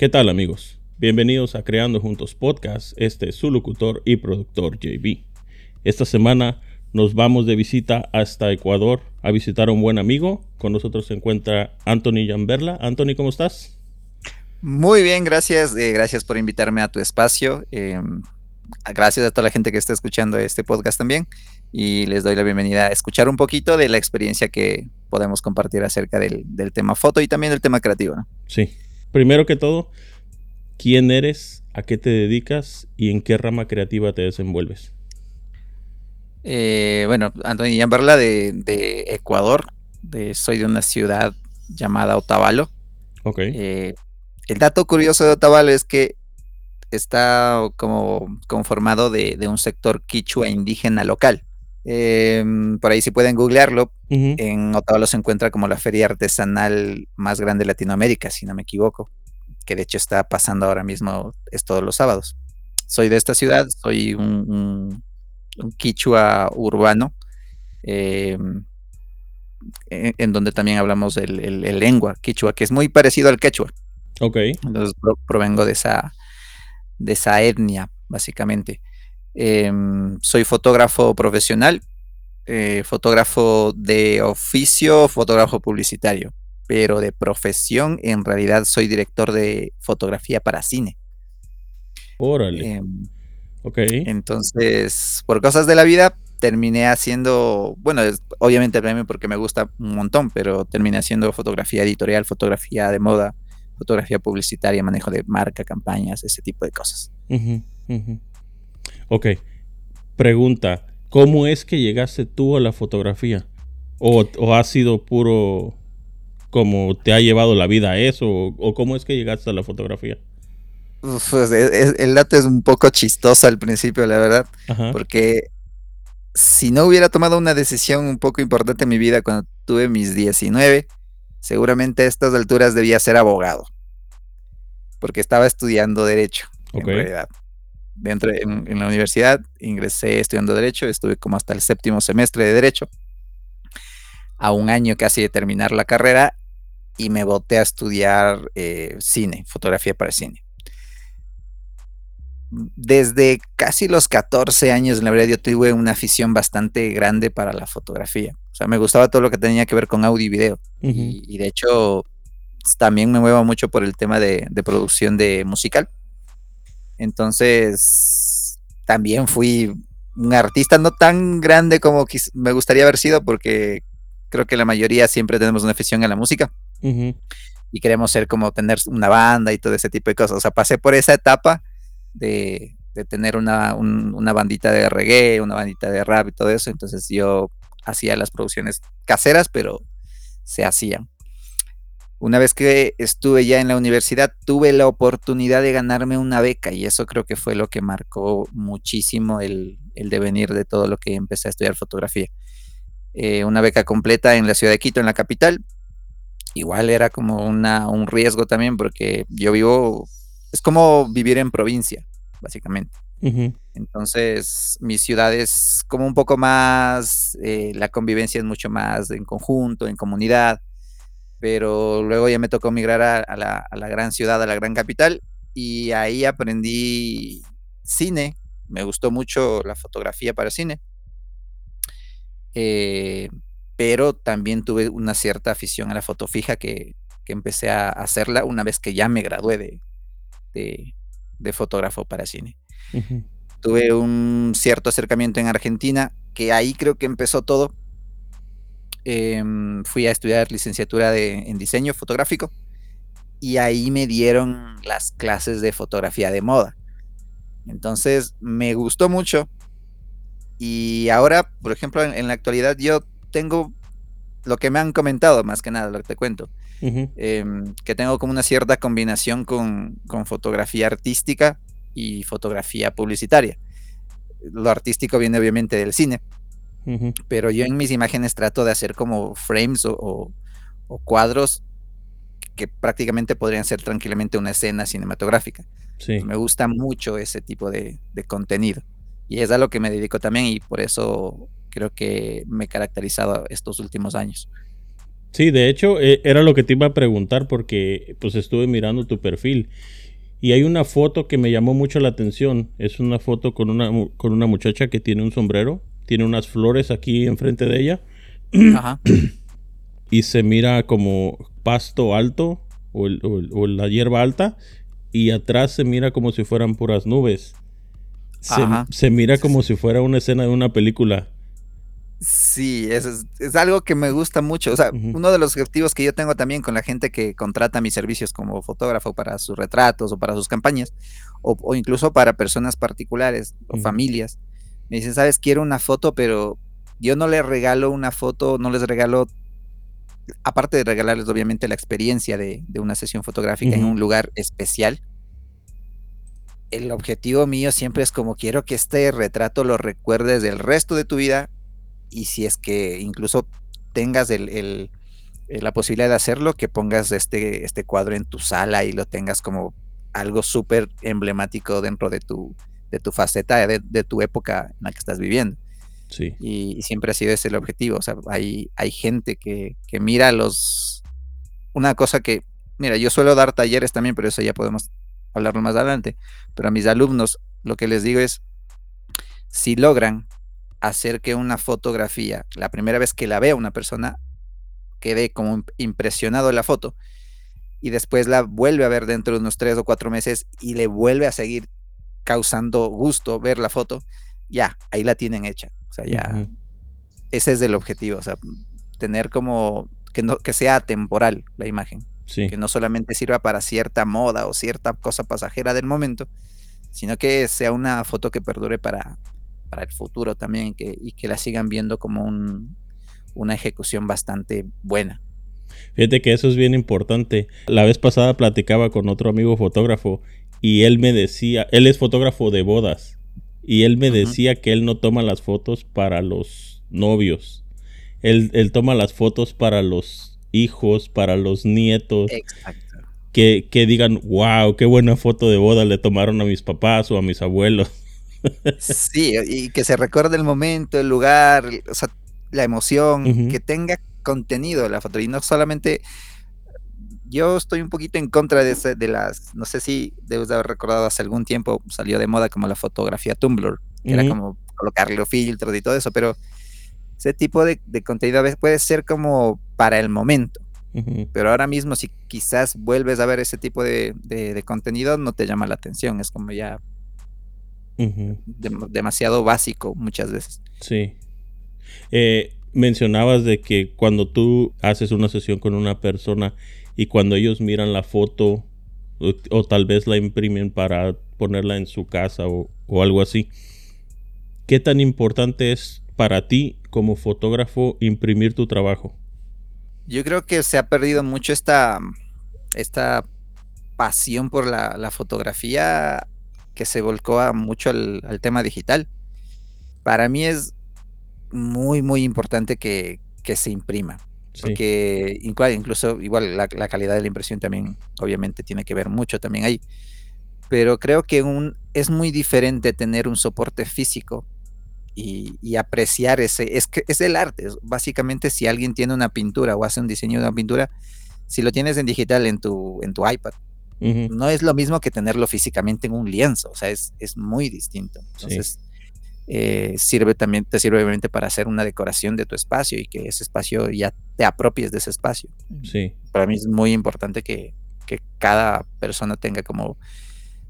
¿Qué tal amigos? Bienvenidos a Creando Juntos Podcast. Este es su locutor y productor JB. Esta semana nos vamos de visita hasta Ecuador a visitar a un buen amigo. Con nosotros se encuentra Anthony Yamberla. Anthony, ¿cómo estás? Muy bien, gracias. Eh, gracias por invitarme a tu espacio. Em, gracias a toda la gente que está escuchando este podcast también. Y les doy la bienvenida a escuchar un poquito de la experiencia que podemos compartir acerca del, tema foto y también del tema creativo. Sí. Primero que todo, ¿quién eres? ¿A qué te dedicas? ¿Y en qué rama creativa te desenvuelves? Eh, bueno, Antonio Yambarla de, de Ecuador. De, soy de una ciudad llamada Otavalo. Ok. Eh, el dato curioso de Otavalo es que está como conformado de, un sector quichua indígena local. Em, por ahí si pueden googlearlo, en Otavalo se encuentra como la feria artesanal más grande de Latinoamérica, si no me equivoco, que de hecho está pasando ahora mismo, es todos los sábados. Soy de esta ciudad, soy un, quichua urbano, em, en, donde también hablamos el, lengua quichua, que es muy parecido al quechua. Ok. Entonces provengo de esa, de esa etnia, básicamente. Em, soy fotógrafo profesional, eh, fotógrafo de oficio, fotógrafo publicitario, pero de profesión en realidad soy director de fotografía para cine. Órale. Em, ok. Entonces, por cosas de la vida, terminé haciendo, bueno, obviamente también porque me gusta un montón, pero terminé haciendo fotografía editorial, fotografía de moda, fotografía publicitaria, manejo de marca, campañas, ese tipo de cosas. Ok. Pregunta, ¿cómo es que llegaste tú a la fotografía? ¿O, o ha sido puro como te ha llevado la vida a eso? ¿O, cómo es que llegaste a la fotografía? pues el dato es un poco chistoso al principio, la verdad. Porque si no hubiera tomado una decisión un poco importante en mi vida cuando tuve mis 19, seguramente a estas alturas debía ser abogado. Porque estaba estudiando derecho, en realidad. Dentro, en, en, la universidad ingresé estudiando derecho, estuve como hasta el séptimo semestre de derecho, a un año casi de terminar la carrera, y me boté a estudiar eh, cine, fotografía para cine. Desde casi los 14 años, la verdad, yo tuve una afición bastante grande para la fotografía. O sea, me gustaba todo lo que tenía que ver con audio y video. y, de hecho, también me muevo mucho por el tema de, producción de musical. Entonces, también fui un artista no tan grande como me gustaría haber sido, porque creo que la mayoría siempre tenemos una afición a la música. Y queremos ser como tener una banda y todo ese tipo de cosas. O sea, pasé por esa etapa de, tener una, una bandita de reggae, una bandita de rap y todo eso. Entonces yo hacía las producciones caseras, pero se hacían. Una vez que estuve ya en la universidad, tuve la oportunidad de ganarme una beca y eso creo que fue lo que marcó muchísimo el, el devenir de todo lo que empecé a estudiar fotografía. Eh, una beca completa en la ciudad de Quito, en la capital. Igual era como una, un riesgo también porque yo vivo, es como vivir en provincia, básicamente. Entonces, mi ciudad es como un poco más, eh, la convivencia es mucho más en conjunto, en comunidad, pero luego ya me tocó migrar a, la, a la gran ciudad, a la gran capital, y ahí aprendí cine, me gustó mucho la fotografía para cine. Eh, pero también tuve una cierta afición a la foto fija que, empecé a hacerla una vez que ya me gradué de, de, fotógrafo para cine. Tuve un cierto acercamiento en Argentina, que ahí creo que empezó todo. Em, fui a estudiar licenciatura en diseño fotográfico y ahí me dieron las clases de fotografía de moda. Entonces me gustó mucho y ahora, por ejemplo, en, la actualidad yo tengo lo que me han comentado, más que nada, lo que te cuento, em, que tengo como una cierta combinación con, fotografía artística y fotografía publicitaria. Lo artístico viene obviamente del cine, pero yo en mis imágenes trato de hacer como frames o, cuadros que prácticamente podrían ser tranquilamente una escena cinematográfica. Me gusta mucho ese tipo de contenido. Y es a lo que me dedico también y por eso creo que me he caracterizado estos últimos años. Sí, de hecho, eh, era lo que te iba a preguntar porque pues estuve mirando tu perfil y hay una foto que me llamó mucho la atención. Es una foto con una, con una muchacha que tiene un sombrero, tiene unas flores aquí enfrente de ella. Ajá. y se mira como pasto alto o, la hierba alta y atrás se mira como si fueran puras nubes. Se, mira como si fuera una escena de una película. Sí, es, es, algo que me gusta mucho. O sea, uno de los objetivos que yo tengo también con la gente que contrata mis servicios como fotógrafo para sus retratos o para sus campañas, o, incluso para personas particulares o familias, me dicen, sabes, quiero una foto, pero yo no les regalo una foto, no les regalo, aparte de regalarles obviamente la experiencia de, una sesión fotográfica en un lugar especial, el objetivo mío siempre es como quiero que este retrato lo recuerdes del resto de tu vida y si es que incluso tengas el, la posibilidad de hacerlo, que pongas este, este cuadro en tu sala y lo tengas como algo súper emblemático dentro de tu, de tu faceta, de, tu época en la que estás viviendo. Sí. Y, siempre ha sido ese el objetivo. O sea, hay, hay gente que, que mira los... Una cosa que, mira, yo suelo dar talleres también, pero eso ya podemos hablarlo más adelante. Pero a mis alumnos lo que les digo es, si logran hacer que una fotografía, la primera vez que la vea una persona, quede como impresionado la foto y después la vuelve a ver dentro de unos tres o cuatro meses y le vuelve a seguir causando gusto ver la foto, ya, ahí la tienen hecha. O sea, ya, ese es el objetivo, o sea, tener como que, no, que sea temporal la imagen. Que no solamente sirva para cierta moda o cierta cosa pasajera del momento, sino que sea una foto que perdure para, para el futuro también que, y que la sigan viendo como un, una ejecución bastante buena. Fíjate que eso es bien importante. La vez pasada platicaba con otro amigo fotógrafo y él me decía, él es fotógrafo de bodas y él me decía que él no toma las fotos para los novios. Él, él, toma las fotos para los hijos, para los nietos. Exacto. Que, que digan, wow, qué buena foto de boda le tomaron a mis papás o a mis abuelos. Sí, y que se recuerde el momento, el lugar, o sea, la emoción, que tenga contenido la foto y no solamente yo estoy un poquito en contra de, de las, no sé si debes haber recordado hace algún tiempo salió de moda como la fotografía Tumblr, que era como colocarle filtros y todo eso, pero ese tipo de, contenido a veces puede ser como para el momento. Pero ahora mismo si quizás vuelves a ver ese tipo de, de contenido no te llama la atención, es como ya demasiado básico muchas veces. Sí. Eh, mencionabas de que cuando tú haces una sesión con una persona y cuando ellos miran la foto o, tal vez la imprimen para ponerla en su casa o, algo así, ¿qué tan importante es para ti como fotógrafo imprimir tu trabajo? Yo creo que se ha perdido mucho esta, esta pasión por la, fotografía que se volcó a mucho al, tema digital. Para mí es muy, muy importante que, se imprima. Porque incluso igual la, calidad de la impresión también obviamente tiene que ver mucho también ahí. Pero creo que un, es muy diferente tener un soporte físico y, apreciar ese, es que es el arte. Básicamente si alguien tiene una pintura o hace un diseño de una pintura, si lo tienes en digital en tu, en tu iPad no es lo mismo que tenerlo físicamente en un lienzo, o sea, es, muy distinto. Entonces, eh, sirve también, te sirve obviamente para hacer una decoración de tu espacio y que ese espacio ya te apropies de ese espacio. Sí. Para mí es muy importante que, cada persona tenga como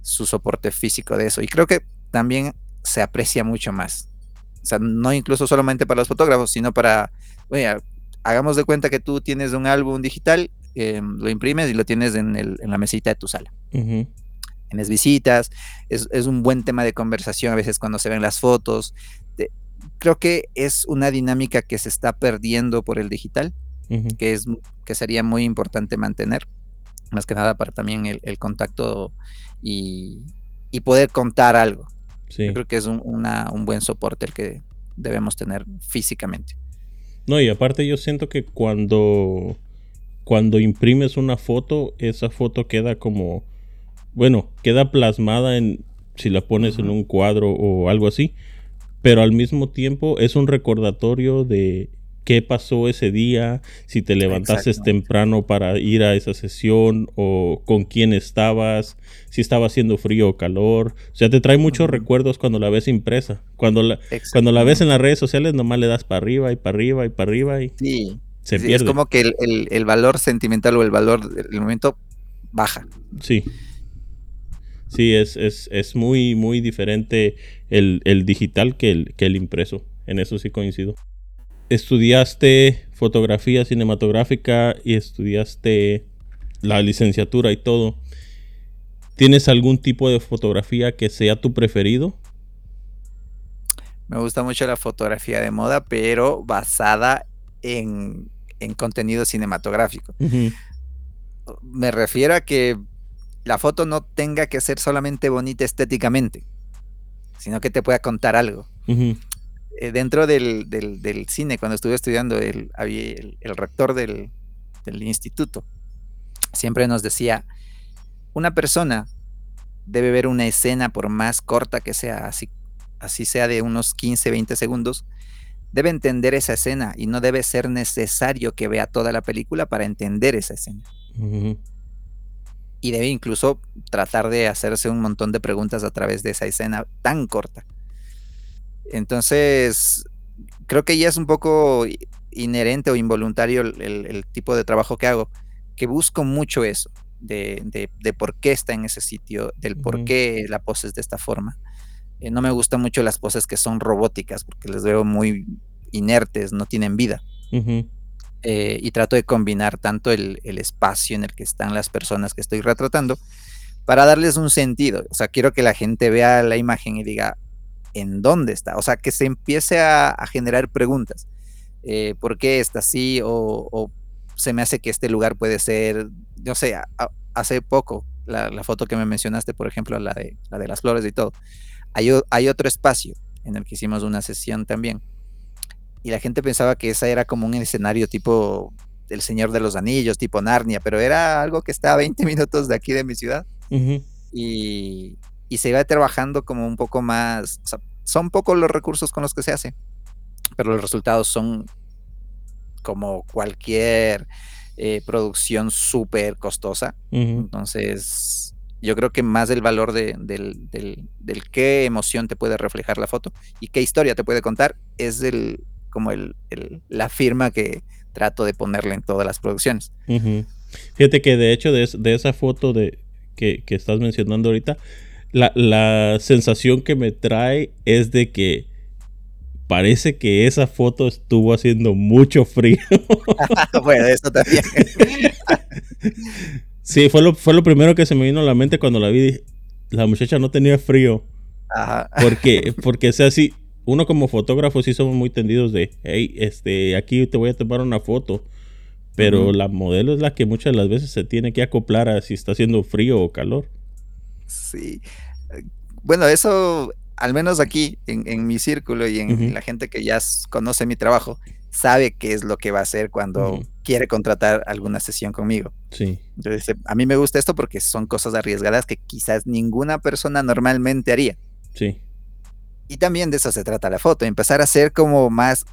su soporte físico de eso. Y creo que también se aprecia mucho más. O sea, no incluso solamente para los fotógrafos, sino para, oye, hagamos de cuenta que tú tienes un álbum digital Em, lo imprimes y lo tienes en, el, en la mesita de tu sala. Tienes visitas, es, un buen tema de conversación a veces cuando se ven las fotos. creo que es una dinámica que se está perdiendo por el digital, que, es, que sería muy importante mantener, más que nada para también el, contacto y, poder contar algo. creo que es un, un buen soporte el que debemos tener físicamente. No, y aparte yo siento que cuando cuando imprimes una foto, esa foto queda como, bueno, queda plasmada en, si la pones en un cuadro o algo así, pero al mismo tiempo es un recordatorio de, qué pasó ese día, si te levantaste temprano para ir a esa sesión o con quién estabas, si estaba haciendo frío o calor. O sea, te trae muchos recuerdos cuando la ves impresa. Cuando la, cuando la ves en las redes sociales, nomás le das para arriba y para arriba y para arriba y se pierde. Es como que el, valor sentimental o el valor del momento baja. Sí. Sí, es, es, muy, muy diferente el, digital que el, que el impreso. En eso sí coincido. Estudiaste fotografía cinematográfica y estudiaste la licenciatura y todo. ¿Tienes algún tipo de fotografía que sea tu preferido? Me gusta mucho la fotografía de moda, pero basada en, contenido cinematográfico. Me refiero a que la foto no tenga que ser solamente bonita estéticamente, sino que te pueda contar algo. Eh, dentro del, cine, cuando estuve estudiando, el, el, rector del, del instituto siempre nos decía, una persona debe ver una escena por más corta que sea, así, así sea de unos 15, 20 segundos, debe entender esa escena y no debe ser necesario que vea toda la película para entender esa escena. Y debe incluso tratar de hacerse un montón de preguntas a través de esa escena tan corta. Entonces, creo que ya es un poco inherente o involuntario el tipo de trabajo que hago, que busco mucho eso de, por qué está en ese sitio, del por qué la pose es de esta forma. Eh, no me gustan mucho las poses que son robóticas, porque les veo muy inertes, no tienen vida. Eh, y trato de combinar tanto el, espacio en el que están las personas que estoy retratando para darles un sentido. O sea, quiero que la gente vea la imagen y diga, ¿en dónde está? O sea, que se empiece a, generar preguntas. Eh, ¿Por qué está así? o se me hace que este lugar puede ser, no sé, hace poco, la, foto que me mencionaste, por ejemplo, la de, la de las flores y todo, hay, hay otro espacio en el que hicimos una sesión también. Y la gente pensaba que esa era como un escenario tipo El Señor de los Anillos, tipo Narnia, pero era algo que está a 20 minutos de aquí de mi ciudad. y, y, se iba trabajando como un poco más, o sea, son pocos los recursos con los que se hace, pero los resultados son como cualquier eh, producción súper costosa. Entonces, yo creo que más el valor de, del, del, qué emoción te puede reflejar la foto y qué historia te puede contar es el, como el, la firma que trato de ponerle en todas las producciones. Fíjate que de hecho de, esa foto de, que, que estás mencionando ahorita, la, la, sensación que me trae es de que parece que esa foto estuvo haciendo mucho frío. bueno, eso también. sí, fue lo, fue lo primero que se me vino a la mente cuando la vi. La muchacha no tenía frío. Ajá. Porque, porque sea así, uno como fotógrafo sí somos muy tendidos de, hey, este, aquí te voy a tomar una foto. Pero la modelo es la que muchas de las veces se tiene que acoplar a si está haciendo frío o calor. Sí. Bueno, eso al menos aquí, en, mi círculo y en, la gente que ya conoce mi trabajo, sabe qué es lo que va a hacer cuando quiere contratar alguna sesión conmigo. Sí. Entonces, a mí me gusta esto porque son cosas arriesgadas que quizás ninguna persona normalmente haría. Sí. Y también de eso se trata la foto, empezar a hacer como más,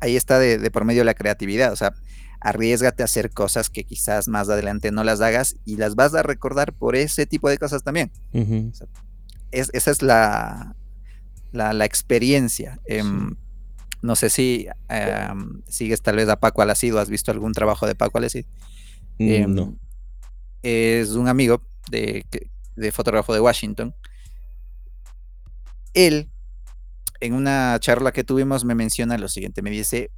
ahí está de, por medio la creatividad, o sea, arriesgate a hacer cosas que quizás más adelante no las hagas y las vas a recordar por ese tipo de cosas también esa es la, la, experiencia. Em, no sé em, si sigues tal vez a Paco Alacid has visto algún trabajo de Paco Alacid. Mm, em, no. Es un amigo de, fotógrafo de Washington. Él, en una charla que tuvimos, me menciona lo siguiente. Me dice,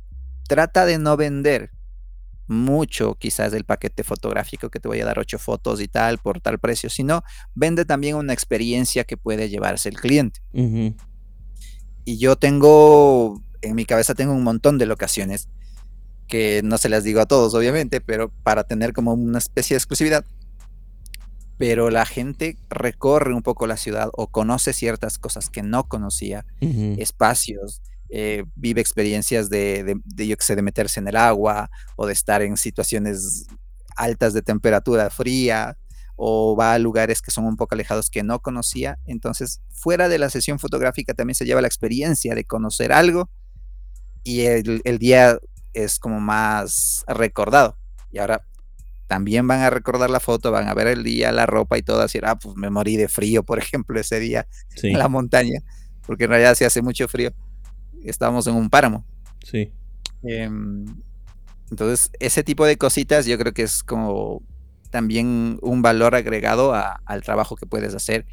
trata de no vender mucho quizás del paquete fotográfico que te voy a dar ocho fotos y tal por tal precio, sino vende también una experiencia que puede llevarse el cliente. Y yo tengo, en mi cabeza tengo un montón de locaciones que no se las digo a todos, obviamente, pero para tener como una especie de exclusividad. Pero la gente recorre un poco la ciudad o conoce ciertas cosas que no conocía, espacios, eh, vive experiencias de, yo que sé, de meterse en el agua o de estar en situaciones altas de temperatura fría o va a lugares que son un poco alejados que no conocía. Entonces, fuera de la sesión fotográfica también se lleva la experiencia de conocer algo y el, día es como más recordado. Y ahora también van a recordar la foto, van a ver el día, la ropa y todo, así, ah, pues me morí de frío, por ejemplo, ese día en la montaña, porque en realidad se hace mucho frío. Estábamos en un páramo. Sí. Em, entonces, ese tipo de cositas yo creo que es como también un valor agregado al trabajo que puedes hacer.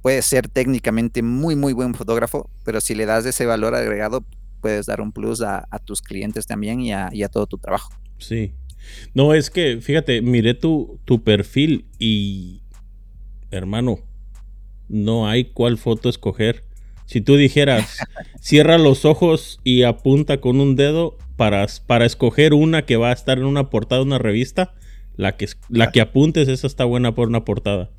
Puedes ser técnicamente muy, muy buen fotógrafo, pero si le das ese valor agregado, puedes dar un plus a, tus clientes también y a, y a todo tu trabajo. Sí, no, es que, fíjate, miré tu, tu perfil y, hermano, no hay cuál foto escoger. Si tú dijeras, cierra los ojos y apunta con un dedo para, para escoger una que va a estar en una portada de una revista, la que, la que apuntes, esa está buena por una portada.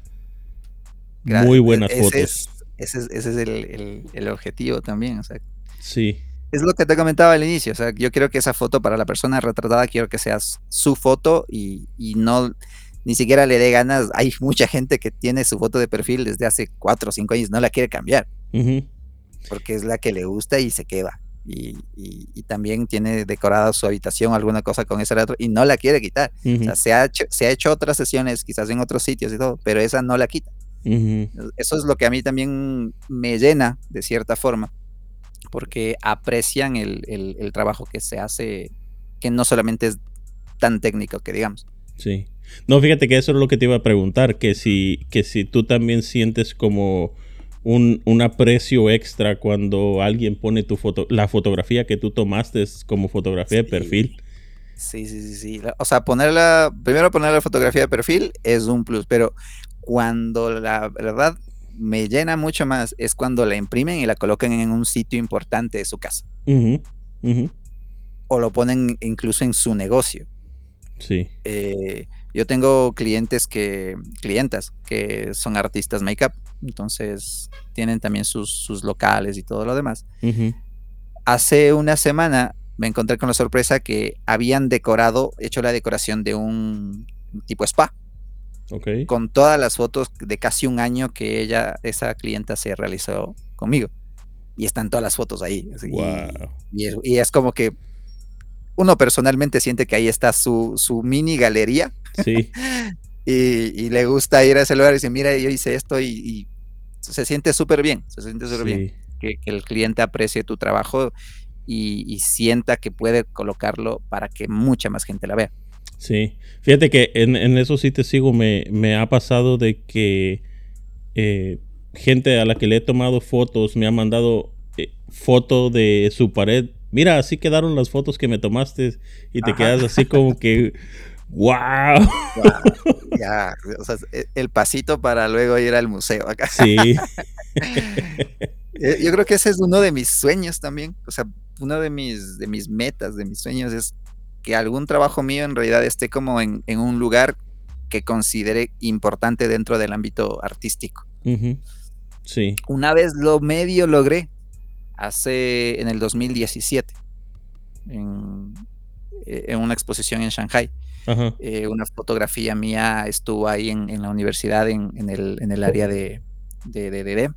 Muy buenas fotos. ese es, el, el, objetivo también. O sea, sí es lo que te comentaba al inicio. O sea, yo quiero que esa foto para la persona retratada, quiero que sea su foto y, no ni siquiera le dé ganas. Hay mucha gente que tiene su foto de perfil desde hace cuatro o cinco años, no la quiere cambiar. Porque es la que le gusta y se queda. Y, también tiene decorada su habitación, alguna cosa con esa y no la quiere quitar. O sea, se ha, hecho, se ha hecho otras sesiones, quizás en otros sitios y todo, pero esa no la quita. Eso es lo que a mí también me llena, de cierta forma porque aprecian el, trabajo que se hace, que no solamente es tan técnico que digamos. Sí. No, fíjate que eso es lo que te iba a preguntar, que si, que si tú también sientes como un, aprecio extra cuando alguien pone tu foto, la fotografía que tú tomaste como fotografía de perfil. Sí, sí, sí, sí. O sea, ponerla, primero poner la fotografía de perfil es un plus, pero cuando la verdad me llena mucho más es cuando la imprimen y la colocan en un sitio importante de su casa. O lo ponen incluso en su negocio. Sí. Eh, yo tengo clientes que, clientas que son artistas make-up, entonces tienen también sus, locales y todo lo demás. Hace una semana me encontré con la sorpresa que habían decorado, hecho la decoración de un tipo spa. Con todas las fotos de casi un año que ella, esa clienta se realizó conmigo. Y están todas las fotos ahí. y, es, como que uno personalmente siente que ahí está su, mini galería. Sí. y, le gusta ir a ese lugar y dice, mira, yo hice esto y, se siente súper bien. Se siente súper bien. Que, el cliente aprecie tu trabajo y sienta que puede colocarlo para que mucha más gente la vea. Sí, fíjate que en, eso sí te sigo, me, me ha pasado de que eh, gente a la que le he tomado fotos me ha mandado eh, foto de su pared. Mira, así quedaron las fotos que me tomaste y te quedas así como que, wow. Ya, o sea, e, el pasito para luego ir al museo acá. Sí. Eh, yo creo que ese es uno de mis sueños también. O sea, uno de mis, de mis metas, de mis sueños es que algún trabajo mío en realidad esté como en, un lugar que considere importante dentro del ámbito artístico. Sí. Una vez lo medio logré, hace en el 2017, en, eh, en una exposición en Shanghai. Eh, una fotografía mía estuvo ahí en, la universidad, en, el, en el área de, de, de, de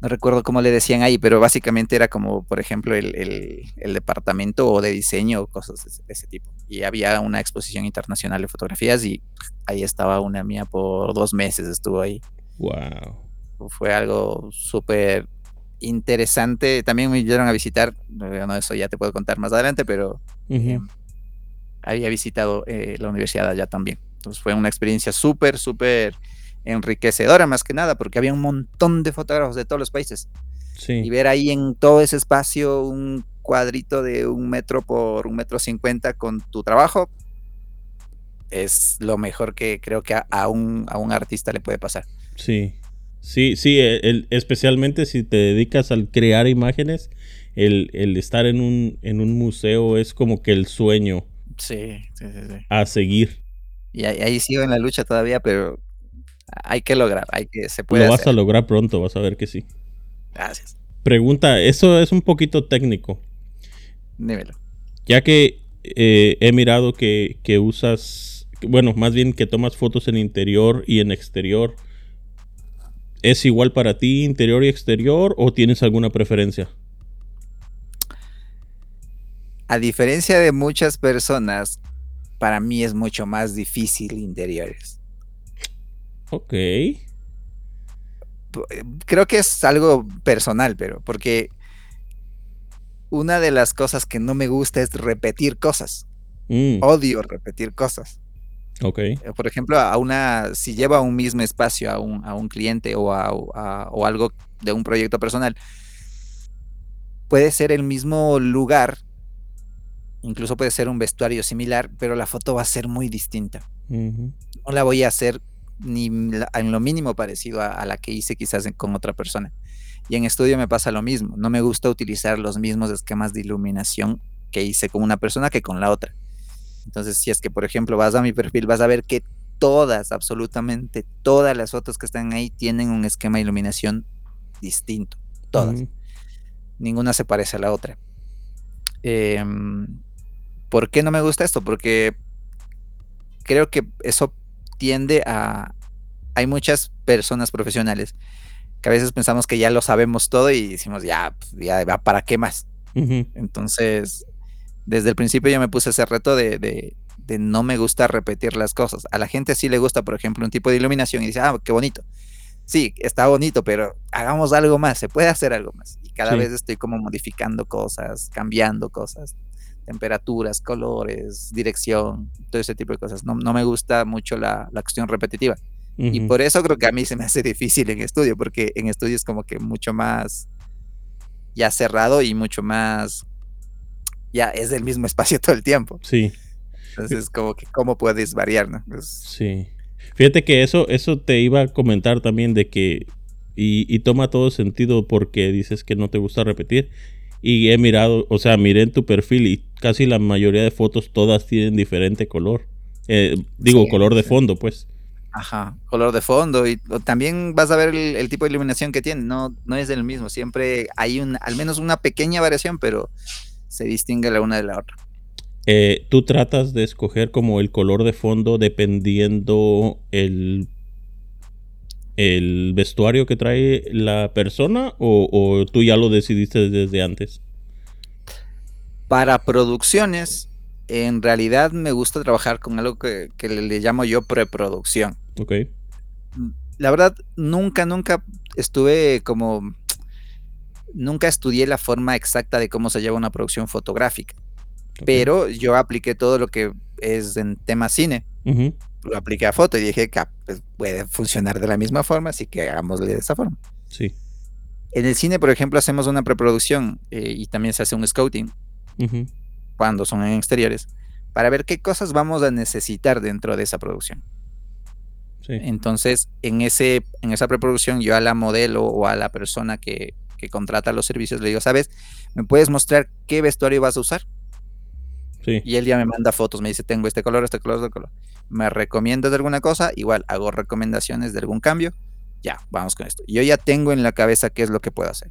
no recuerdo cómo le decían ahí, pero básicamente era como, por ejemplo, el, departamento o de diseño o cosas de ese, tipo. Y había una exposición internacional de fotografías y ahí estaba una mía por dos meses, estuvo ahí. Wow. Fue algo súper interesante. También me vinieron a visitar, no, eso ya te puedo contar más adelante, pero eh, había visitado eh, la universidad allá también. Entonces fue una experiencia súper, súper enriquecedora más que nada, porque había un montón de fotógrafos de todos los países. Y ver ahí en todo ese espacio un cuadrito de un metro por un metro cincuenta con tu trabajo es lo mejor que creo que a, un, a un artista le puede pasar. Sí, sí, sí, e, especialmente si te dedicas al crear imágenes, el, estar en un, en un museo es como que el sueño. Sí, sí, sí. A seguir. Y ahí, ahí, sigo en la lucha todavía, pero hay que lograr, hay que, se puede Lo vas a lograr pronto, vas a ver que sí. Gracias. Pregunta, eso es un poquito técnico. Dímelo. Ya que eh, he mirado que, que usas, bueno, más bien que tomas fotos en interior y en exterior. ¿Es igual para ti interior y exterior o tienes alguna preferencia? a diferencia de muchas personas, para mí es mucho más difícil interiores. Ok. Creo que es algo personal, pero porque una de las cosas que no me gusta es repetir cosas. Mm. Odio repetir cosas. Ok. Eh, por ejemplo, a una, si lleva a un mismo espacio a un, a un cliente o, a, o algo de un proyecto personal, puede ser el mismo lugar, incluso puede ser un vestuario similar, pero la foto va a ser muy distinta. No la voy a hacer ni en lo mínimo parecido a, la que hice quizás con otra persona. Y en estudio me pasa lo mismo. No me gusta utilizar los mismos esquemas de iluminación que hice con una persona que con la otra. Entonces, si es que, por ejemplo, vas a mi perfil, vas a ver que todas, absolutamente todas las fotos que están ahí tienen un esquema de iluminación distinto. Todas. Ninguna se parece a la otra. Em, ¿Por qué no me gusta esto? Porque creo que eso tiende a... Hay muchas personas profesionales que a veces pensamos que ya lo sabemos todo y decimos, ya, pues, ya ¿para qué más? Entonces, desde el principio yo me puse ese reto de, de, no me gusta repetir las cosas. A la gente sí le gusta, por ejemplo, un tipo de iluminación y dice, ah, qué bonito. Sí, está bonito, pero hagamos algo más, se puede hacer algo más. Y cada vez estoy como modificando cosas, cambiando cosas, temperaturas, colores, dirección, todo ese tipo de cosas. No, no me gusta mucho la, la cuestión repetitiva. Y por eso creo que a mí se me hace difícil en estudio, porque en estudio es como que mucho más ya cerrado y mucho más, ya es el mismo espacio todo el tiempo. Sí. Entonces, como que, ¿cómo puedes variar? No? Pues sí. Fíjate que eso, eso te iba a comentar también de que, y, y, toma todo sentido porque dices que no te gusta repetir. Y he mirado, o sea, miré en tu perfil y casi la mayoría de fotos todas tienen diferente color. Eh, digo, color de fondo, pues. Ajá, color de fondo y también vas a ver el, tipo de iluminación que tiene, no, no es el mismo, siempre hay un, al menos una pequeña variación, pero se distingue la una de la otra. Eh, ¿Tú tratas de escoger como el color de fondo dependiendo el, el vestuario que trae la persona o, o tú ya lo decidiste desde antes? Para producciones, en realidad me gusta trabajar con algo que, le, llamo yo preproducción. Ok. La verdad, nunca, nunca estuve como... Nunca estudié la forma exacta de cómo se lleva una producción fotográfica. Pero yo apliqué todo lo que es en tema cine. Lo apliqué a foto y dije que pues, puede funcionar de la misma forma, así que hagámosle de esa forma. Sí. En el cine, por ejemplo, hacemos una preproducción eh, y también se hace un scouting cuando son en exteriores, para ver qué cosas vamos a necesitar dentro de esa producción. Entonces, en, ese, en esa preproducción, yo a la modelo o a la persona que, contrata los servicios le digo, ¿sabes? ¿Me puedes mostrar qué vestuario vas a usar? Y él ya me manda fotos, me dice, tengo este color, este color, este color. ¿Me recomiendas de alguna cosa? Igual, hago recomendaciones de algún cambio. Ya, vamos con esto. Yo ya tengo en la cabeza qué es lo que puedo hacer.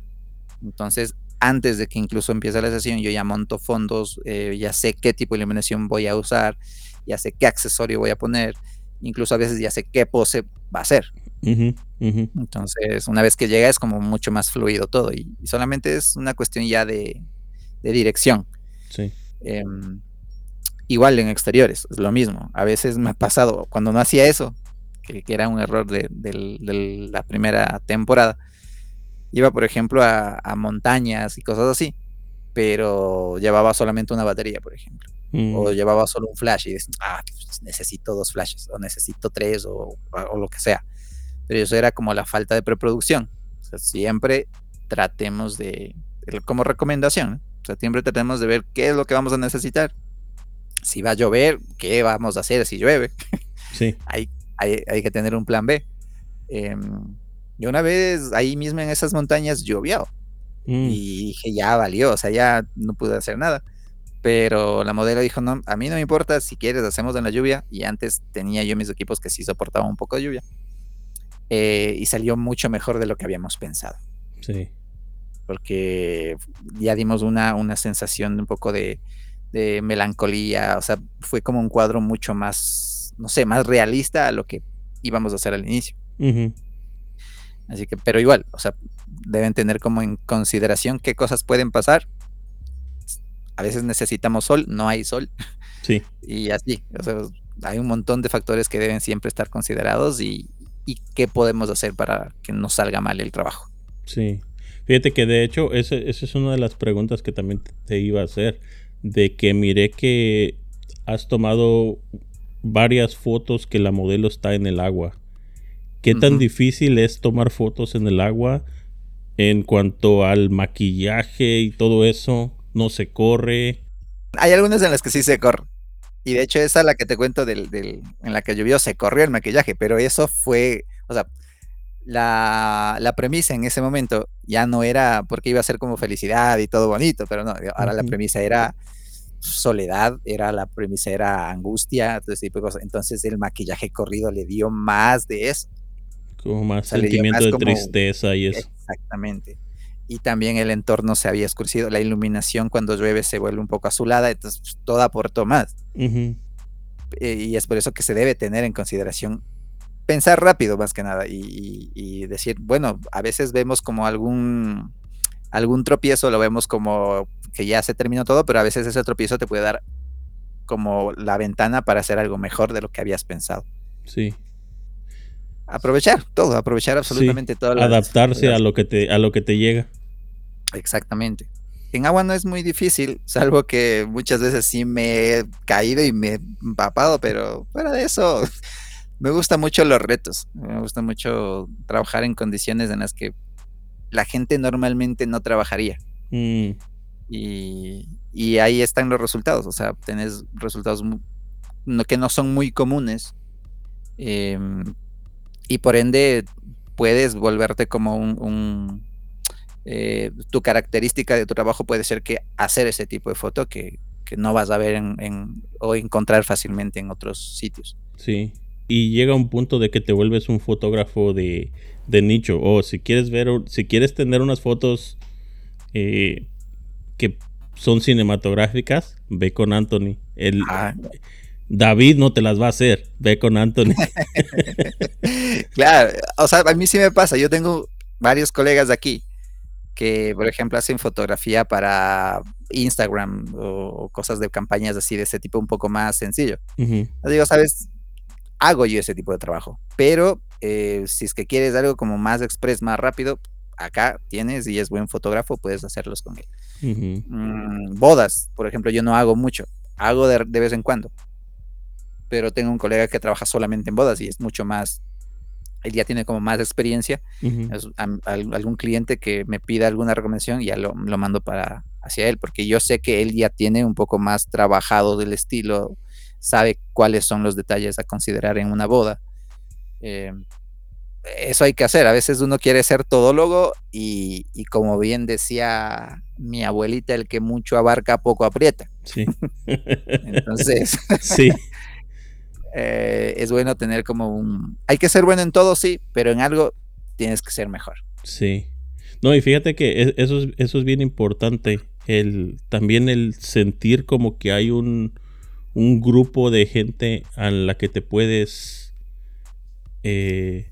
Entonces, antes de que incluso empiece la sesión, yo ya monto fondos, eh, ya sé qué tipo de iluminación voy a usar, ya sé qué accesorio voy a poner, incluso a veces ya sé qué pose va a ser. Entonces, una vez que llega es como mucho más fluido todo y, solamente es una cuestión ya de, dirección. Em, igual en exteriores, es lo mismo. A veces me ha pasado, cuando no hacía eso, que, era un error de la primera temporada, Iba, por ejemplo, a, montañas y cosas así, pero llevaba solamente una batería, por ejemplo. O mm. llevaba solo un flash y decía, ah, pues, necesito dos flashes, o necesito tres, o, lo que sea. Pero eso era como la falta de preproducción. O sea, siempre tratemos de, como recomendación, o sea, siempre tratemos de ver qué es lo que vamos a necesitar. Si va a llover, ¿qué vamos a hacer si llueve? Sí. hay, hay, hay, que tener un plan B. Eh, yo una vez ahí mismo en esas montañas llovió. Mm. Y dije, ya valió, o sea, ya no pude hacer nada. Pero la modelo dijo, no, a mí no me importa, si quieres hacemos en la lluvia. Y antes tenía yo mis equipos que sí soportaban un poco de lluvia. Eh, y salió mucho mejor de lo que habíamos pensado. Sí. Porque ya dimos una, una sensación de un poco de, de melancolía. O sea, fue como un cuadro mucho más, no sé, más realista a lo que íbamos a hacer al inicio. Así que, pero igual, o sea, deben tener como en consideración qué cosas pueden pasar. a veces necesitamos sol, no hay sol. Sí. Y así, o sea, hay un montón de factores que deben siempre estar considerados y, y qué podemos hacer para que no salga mal el trabajo. Sí. Fíjate que de hecho, esa es una de las preguntas que también te iba a hacer. De que miré que has tomado varias fotos que la modelo está en el agua. ¿Qué tan difícil es tomar fotos en el agua en cuanto al maquillaje y todo eso? ¿No se corre? Hay algunas en las que sí se corre. Y de hecho esa la que te cuento del, del, en la que llovió se corrió el maquillaje, pero eso fue, o sea, la, la, premisa en ese momento ya no era porque iba a ser como felicidad y todo bonito, pero no, ahora la premisa era soledad, era la premisa era angustia, todo ese tipo de cosas. Entonces el maquillaje corrido le dio más de eso. Como más sentimiento de tristeza y eso. Exactamente. Y también el entorno se había escurecido, la iluminación cuando llueve se vuelve un poco azulada, entonces pues, todo aportó más. Eh, y es por eso que se debe tener en consideración pensar rápido más que nada y, decir, bueno, a veces vemos como algún, algún tropiezo, lo vemos como que ya se terminó todo, pero a veces ese tropiezo te puede dar como la ventana para hacer algo mejor de lo que habías pensado. Sí. Aprovechar todo, aprovechar absolutamente todo. Adaptarse a lo que te a lo que te llega. Exactamente. En agua no es muy difícil, salvo que muchas veces sí me he caído y me he empapado, pero fuera de eso, me gustan mucho los retos. Me gusta mucho trabajar en condiciones en las que la gente normalmente no trabajaría. Mm. Y, ahí están los resultados. O sea, tenés resultados que no son muy comunes. Em, y por ende puedes volverte como un... Eh, tu característica de tu trabajo puede ser que hacer ese tipo de foto que, no vas a ver en, o encontrar fácilmente en otros sitios. Sí, y llega un punto de que te vuelves un fotógrafo de, nicho. O si quieres ver, si quieres tener unas fotos eh, que son cinematográficas, ve con Anthony. El, ah. David no te las va a hacer, ve con Anthony. claro, o sea, a mí sí me pasa. Yo tengo varios colegas de aquí que, por ejemplo, hacen fotografía para Instagram o, cosas de campañas así de ese tipo un poco más sencillo. digo, sabes, hago yo ese tipo de trabajo. Pero eh, si es que quieres algo como más express, más rápido, acá tienes y es buen fotógrafo, puedes hacerlos con él. Mm, bodas, por ejemplo, yo no hago mucho, hago de, vez en cuando. Pero tengo un colega que trabaja solamente en bodas y es mucho más, él ya tiene como más experiencia. algún cliente que me pida alguna recomendación, ya lo, lo mando para hacia él, porque yo sé que él ya tiene un poco más trabajado del estilo sabe cuáles son los detalles a considerar en una boda. Eh, eso hay que hacer. A veces uno quiere ser todólogo y, y, como bien decía mi abuelita, el que mucho abarca, poco aprieta. Sí. Entonces, sí. Eh, es bueno tener como un... Hay que ser bueno en todo, sí, pero en algo tienes que ser mejor. Sí. No, y fíjate que e, eso es, eso es bien importante. El, también el sentir como que hay un, un grupo de gente a la que te puedes, eh,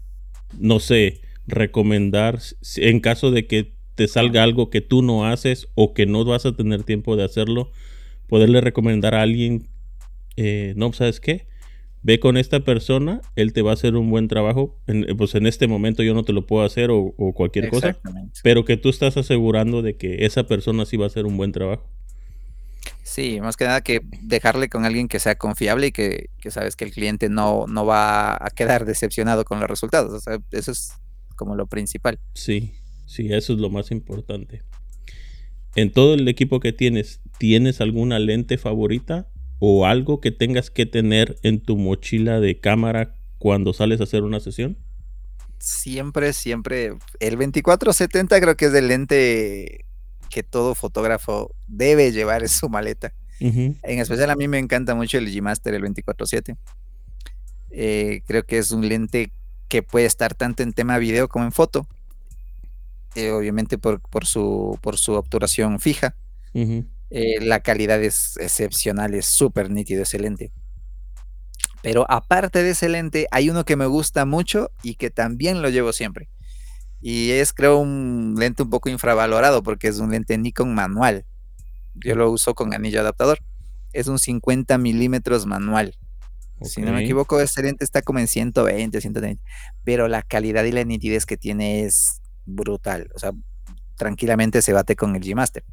no sé, recomendar en caso de que te salga algo que tú no haces o que no vas a tener tiempo de hacerlo, poderle recomendar a alguien, eh, no, ¿sabes qué? Ve con esta persona, él te va a hacer un buen trabajo. pues en este momento yo no te lo puedo hacer o, o cualquier cosa, pero que tú estás asegurando de que esa persona sí va a hacer un buen trabajo. Sí, más que nada que dejarle con alguien que sea confiable y que, sabes que el cliente no, no va a quedar decepcionado con los resultados. O sea, eso es como lo principal. Sí, sí, eso es lo más importante. En todo el equipo que tienes, ¿tienes alguna lente favorita o algo que tengas que tener en tu mochila de cámara cuando sales a hacer una sesión? Siempre, siempre. El 2470 creo que es el lente que todo fotógrafo debe llevar en su maleta. En especial a mí me encanta mucho el G-Master, el 24-7. Eh, creo que es un lente que puede estar tanto en tema video como en foto. Eh, obviamente por, su, por su obturación fija. Eh, la calidad es excepcional, es súper nítido ese lente. Pero aparte de ese lente, hay uno que me gusta mucho y que también lo llevo siempre. Y es, creo, un lente un poco infravalorado porque es un lente Nikon manual. Yo lo uso con anillo adaptador. Es un 50 milímetros manual. Si no me equivoco, ese lente está como en 120, 130. Pero la calidad y la nitidez que tiene es brutal. O sea, tranquilamente se bate con el G-Master.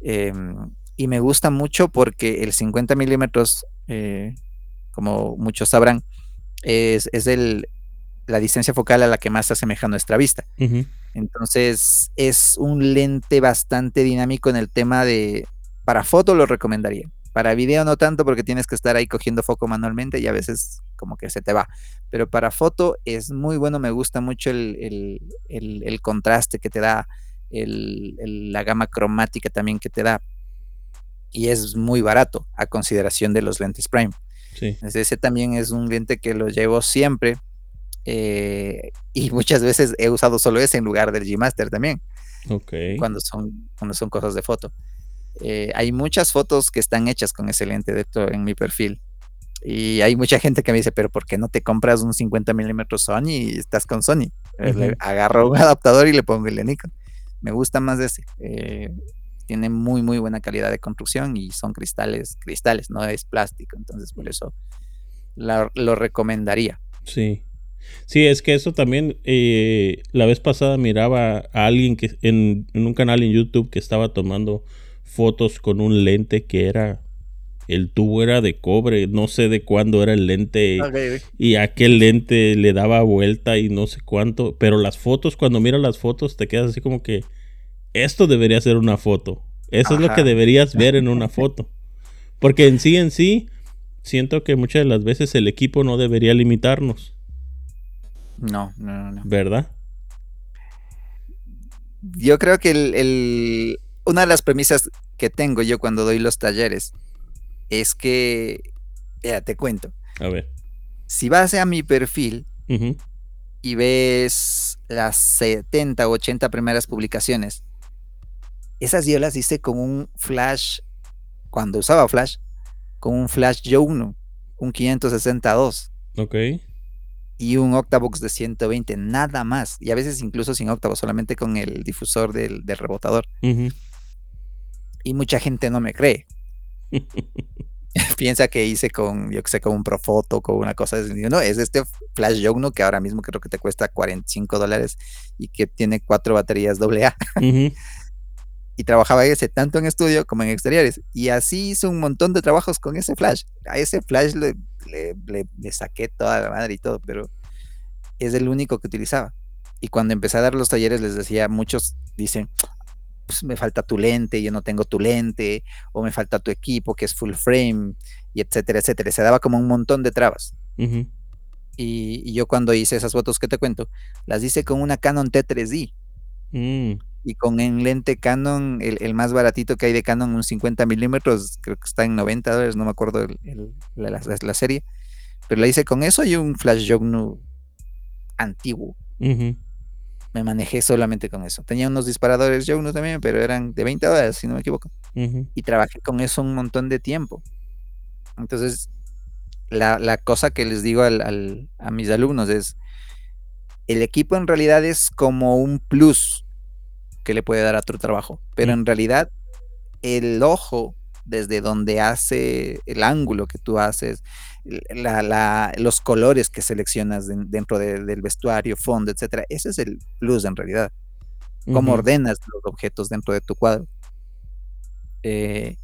Em, y me gusta mucho porque el 50 milímetros, eh, como muchos sabrán, es, el, la distancia focal a la que más se asemeja nuestra vista. Entonces es un lente bastante dinámico en el tema de, para foto lo recomendaría. Para video no tanto porque tienes que estar ahí cogiendo foco manualmente y a veces como que se te va. Pero para foto es muy bueno, me gusta mucho el, contraste que te da, la gama cromática también que te da. Y es muy barato a consideración de los lentes Prime. Sí. ese también es un lente que lo llevo siempre. Eh, y muchas veces he usado solo ese en lugar del G Master también. Ok. Cuando son, cuando son cosas de foto. Eh, hay muchas fotos que están hechas con ese lente dentro en mi perfil. Y hay mucha gente que me dice, pero ¿por qué no te compras un 50 milímetros Sony y estás con Sony? Eh, agarro un adaptador y le pongo el de Nikon. Me gusta más ese. Eh, tiene muy, muy buena calidad de construcción y son cristales, cristales, no es plástico. Entonces, por eso lo recomendaría. Sí. Sí, es que eso también, la vez pasada miraba a alguien que en, un canal en YouTube que estaba tomando fotos con un lente que era el tubo era de cobre, no sé de cuándo era el lente y aquel lente le daba vuelta y no sé cuánto, pero las fotos, cuando miras las fotos te quedas así como que esto debería ser una foto, eso es lo que deberías ver en una foto, porque en sí en sí siento que muchas de las veces el equipo no debería limitarnos. No, no, no. ¿Verdad? Yo creo que el una de las premisas que tengo yo cuando doy los talleres es que, ya te cuento. A ver. Si vas a mi perfil y ves las 70 o 80 primeras publicaciones, esas yo las hice con un flash, cuando usaba flash, con un flash yo 1, un 562. Ok y un octavox de 120, nada más. Y a veces incluso sin octavo, solamente con el difusor del, rebotador y mucha gente no me cree. Piensa que hice con, yo que sé, con un Profoto, con una cosa así. No, es este Flash Yogno que ahora mismo creo que te cuesta 45 dólares y que tiene cuatro baterías AA. y trabajaba ese tanto en estudio como en exteriores. Y así hizo un montón de trabajos con ese Flash. A ese Flash le, le saqué toda la madre y todo, pero es el único que utilizaba. Y cuando empecé a dar los talleres les decía, muchos dicen, pues, me falta tu lente, yo no tengo tu lente, o me falta tu equipo que es full frame, y etcétera, etcétera. Se daba como un montón de trabas. y, yo cuando hice esas fotos que te cuento, las hice con una Canon T3i. Mm. Y con el lente Canon, el, más baratito que hay de Canon, un 50 milímetros, creo que está en 90 dólares, no me acuerdo la, serie. Pero la hice con eso y un Flash Jognu antiguo me manejé solamente con eso. Tenía unos disparadores uno también, pero eran de 20 horas, si no me equivoco. Y trabajé con eso un montón de tiempo. Entonces, la, cosa que les digo a mis alumnos es, el equipo en realidad es como un plus que le puede dar a tu trabajo, pero en realidad el ojo desde donde hace el ángulo que tú haces, los colores que seleccionas dentro del vestuario, fondo, etcétera. Ese es el plus en realidad. Cómo ordenas los objetos dentro de tu cuadro. Eh,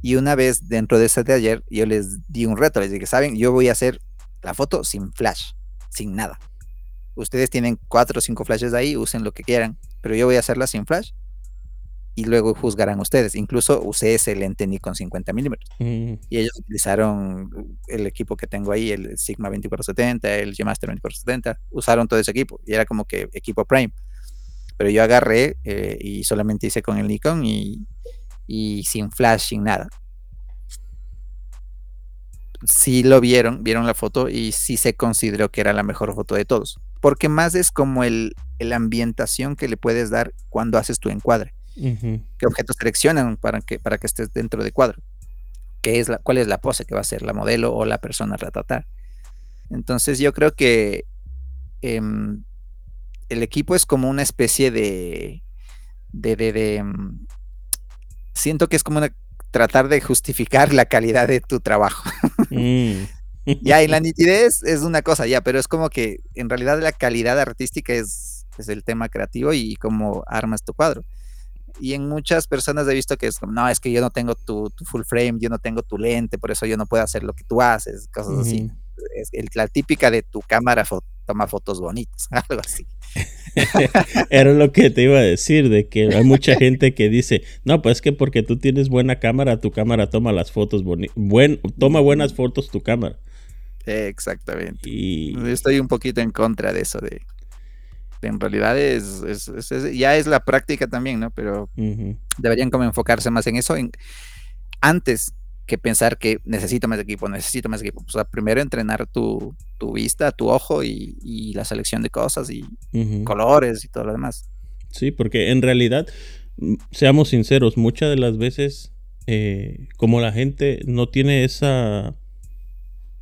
y una vez dentro de ese taller, yo les di un reto, les dije, saben, yo voy a hacer la foto sin flash, sin nada. Ustedes tienen cuatro o cinco flashes ahí, usen lo que quieran, pero yo voy a hacerla sin flash y luego juzgarán ustedes. Incluso usé ese lente Nikon 50 milímetros. Mm. Y ellos utilizaron el equipo que tengo ahí, el Sigma 2470, el G-Master 2470, usaron todo ese equipo y era como que equipo Prime. Pero yo agarré eh, y solamente hice con el Nikon y, sin flash, sin nada. Sí lo vieron, vieron la foto y sí se consideró que era la mejor foto de todos. Porque más es como el, la ambientación que le puedes dar cuando haces tu encuadre qué objetos seleccionan para que, para que estés dentro de cuadro, ¿Qué es la, cuál es la pose que va a ser la modelo o la persona a retratar. Entonces yo creo que em, el equipo es como una especie de, de, de, em, siento que es como tratar de justificar la calidad de tu trabajo. Mm. ya, y la nitidez es una cosa, ya, pero es como que en realidad la calidad artística es, es el tema creativo y cómo armas tu cuadro. Y en muchas personas he visto que es como, no, es que yo no tengo tu, full frame, yo no tengo tu lente, por eso yo no puedo hacer lo que tú haces, cosas así. Es la típica de tu cámara toma fotos bonitas, algo así. Era lo que te iba a decir, de que hay mucha gente que dice, no, pues es que porque tú tienes buena cámara, tu cámara toma las fotos bonitas, buen, toma buenas fotos tu cámara. Exactamente. Y... estoy un poquito en contra de eso, de, en realidad es, ya es la práctica también, ¿no? Pero deberían como enfocarse más en eso, en, antes que pensar que necesito más equipo, necesito más equipo. O sea, primero entrenar tu, vista, tu ojo y, la selección de cosas y colores y todo lo demás. Sí, porque en realidad, mm, seamos sinceros, muchas de las veces, eh, como la gente no tiene esa,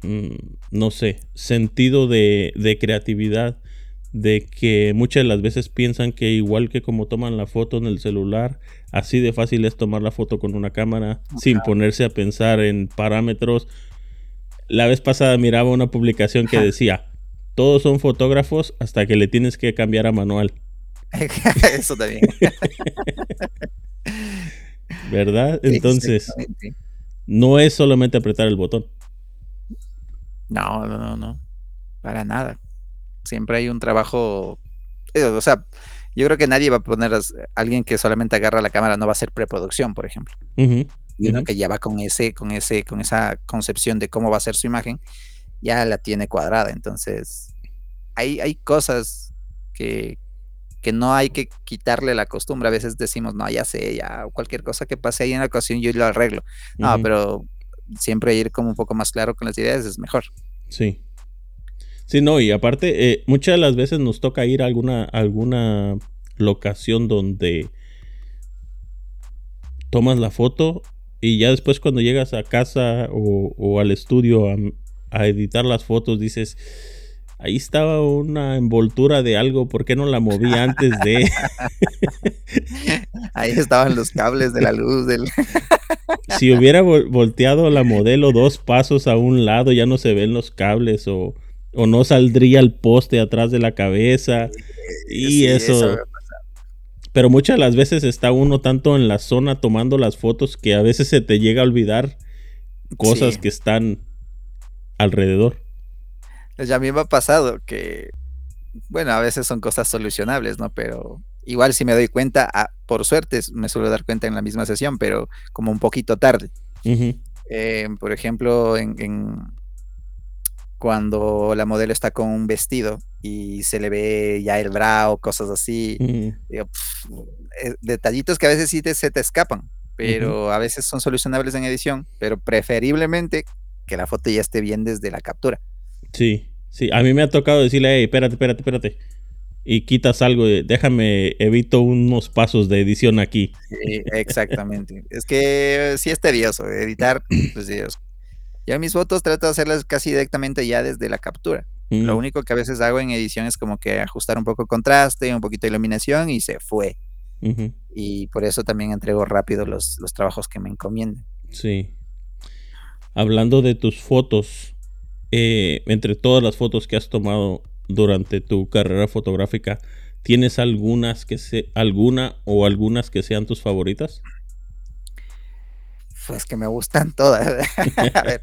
mm, no sé, sentido de, de creatividad, de que muchas de las veces piensan que igual que como toman la foto en el celular, así de fácil es tomar la foto con una cámara sin ponerse a pensar en parámetros. La vez pasada miraba una publicación que decía, todos son fotógrafos hasta que le tienes que cambiar a manual. Eso también. ¿Verdad? Entonces, no es solamente apretar el botón. No, no, no, no. Para nada. Siempre hay un trabajo, eh, o sea, yo creo que nadie va a poner a alguien que solamente agarra la cámara, no va a hacer preproducción, por ejemplo. y uno que ya va con ese, con ese, con esa concepción de cómo va a ser su imagen, ya la tiene cuadrada. Entonces, hay, hay cosas que, que no hay que quitarle la costumbre. A veces decimos, no, ya sé, ya cualquier cosa que pase ahí en la ocasión yo lo arreglo. No, pero siempre ir como un poco más claro con las ideas es mejor. Sí. Sí, no, y aparte, eh, muchas de las veces nos toca ir a alguna, alguna locación donde tomas la foto y ya después cuando llegas a casa o, al estudio a, editar las fotos dices, ahí estaba una envoltura de algo, ¿por qué no la moví antes de? ahí estaban los cables de la luz del... si hubiera volteado la modelo dos pasos a un lado ya no se ven los cables o o no saldría el poste atrás de la cabeza y eso, pero muchas de las veces está uno tanto en la zona tomando las fotos que a veces se te llega a olvidar cosas que están alrededor. Pues ya a mí me ha pasado que, bueno, a veces son cosas solucionables, ¿no? Pero igual si me doy cuenta, ah, por suerte me suelo dar cuenta en la misma sesión, pero como un poquito tarde. Eh, por ejemplo, en, cuando la modelo está con un vestido y se le ve ya el bra cosas así. Eh, detallitos que a veces sí te, se te escapan, pero a veces son solucionables en edición, pero preferiblemente que la foto ya esté bien desde la captura. Sí, sí, a mí me ha tocado decirle, hey, espérate, espérate, espérate. Y quitas algo, déjame, evito unos pasos de edición aquí. Sí, exactamente. es que sí es tedioso, editar, pues Dios, yo mis fotos trato de hacerlas casi directamente ya desde la captura. Lo mm. único que a veces hago en edición es como que ajustar un poco el contraste, un poquito de iluminación y se fue. Y por eso también entrego rápido los, trabajos que me encomienden. Sí. Hablando de tus fotos, eh, entre todas las fotos que has tomado durante tu carrera fotográfica, ¿tienes algunas que se, alguna o algunas que sean tus favoritas? Pues que me gustan todas. a ver,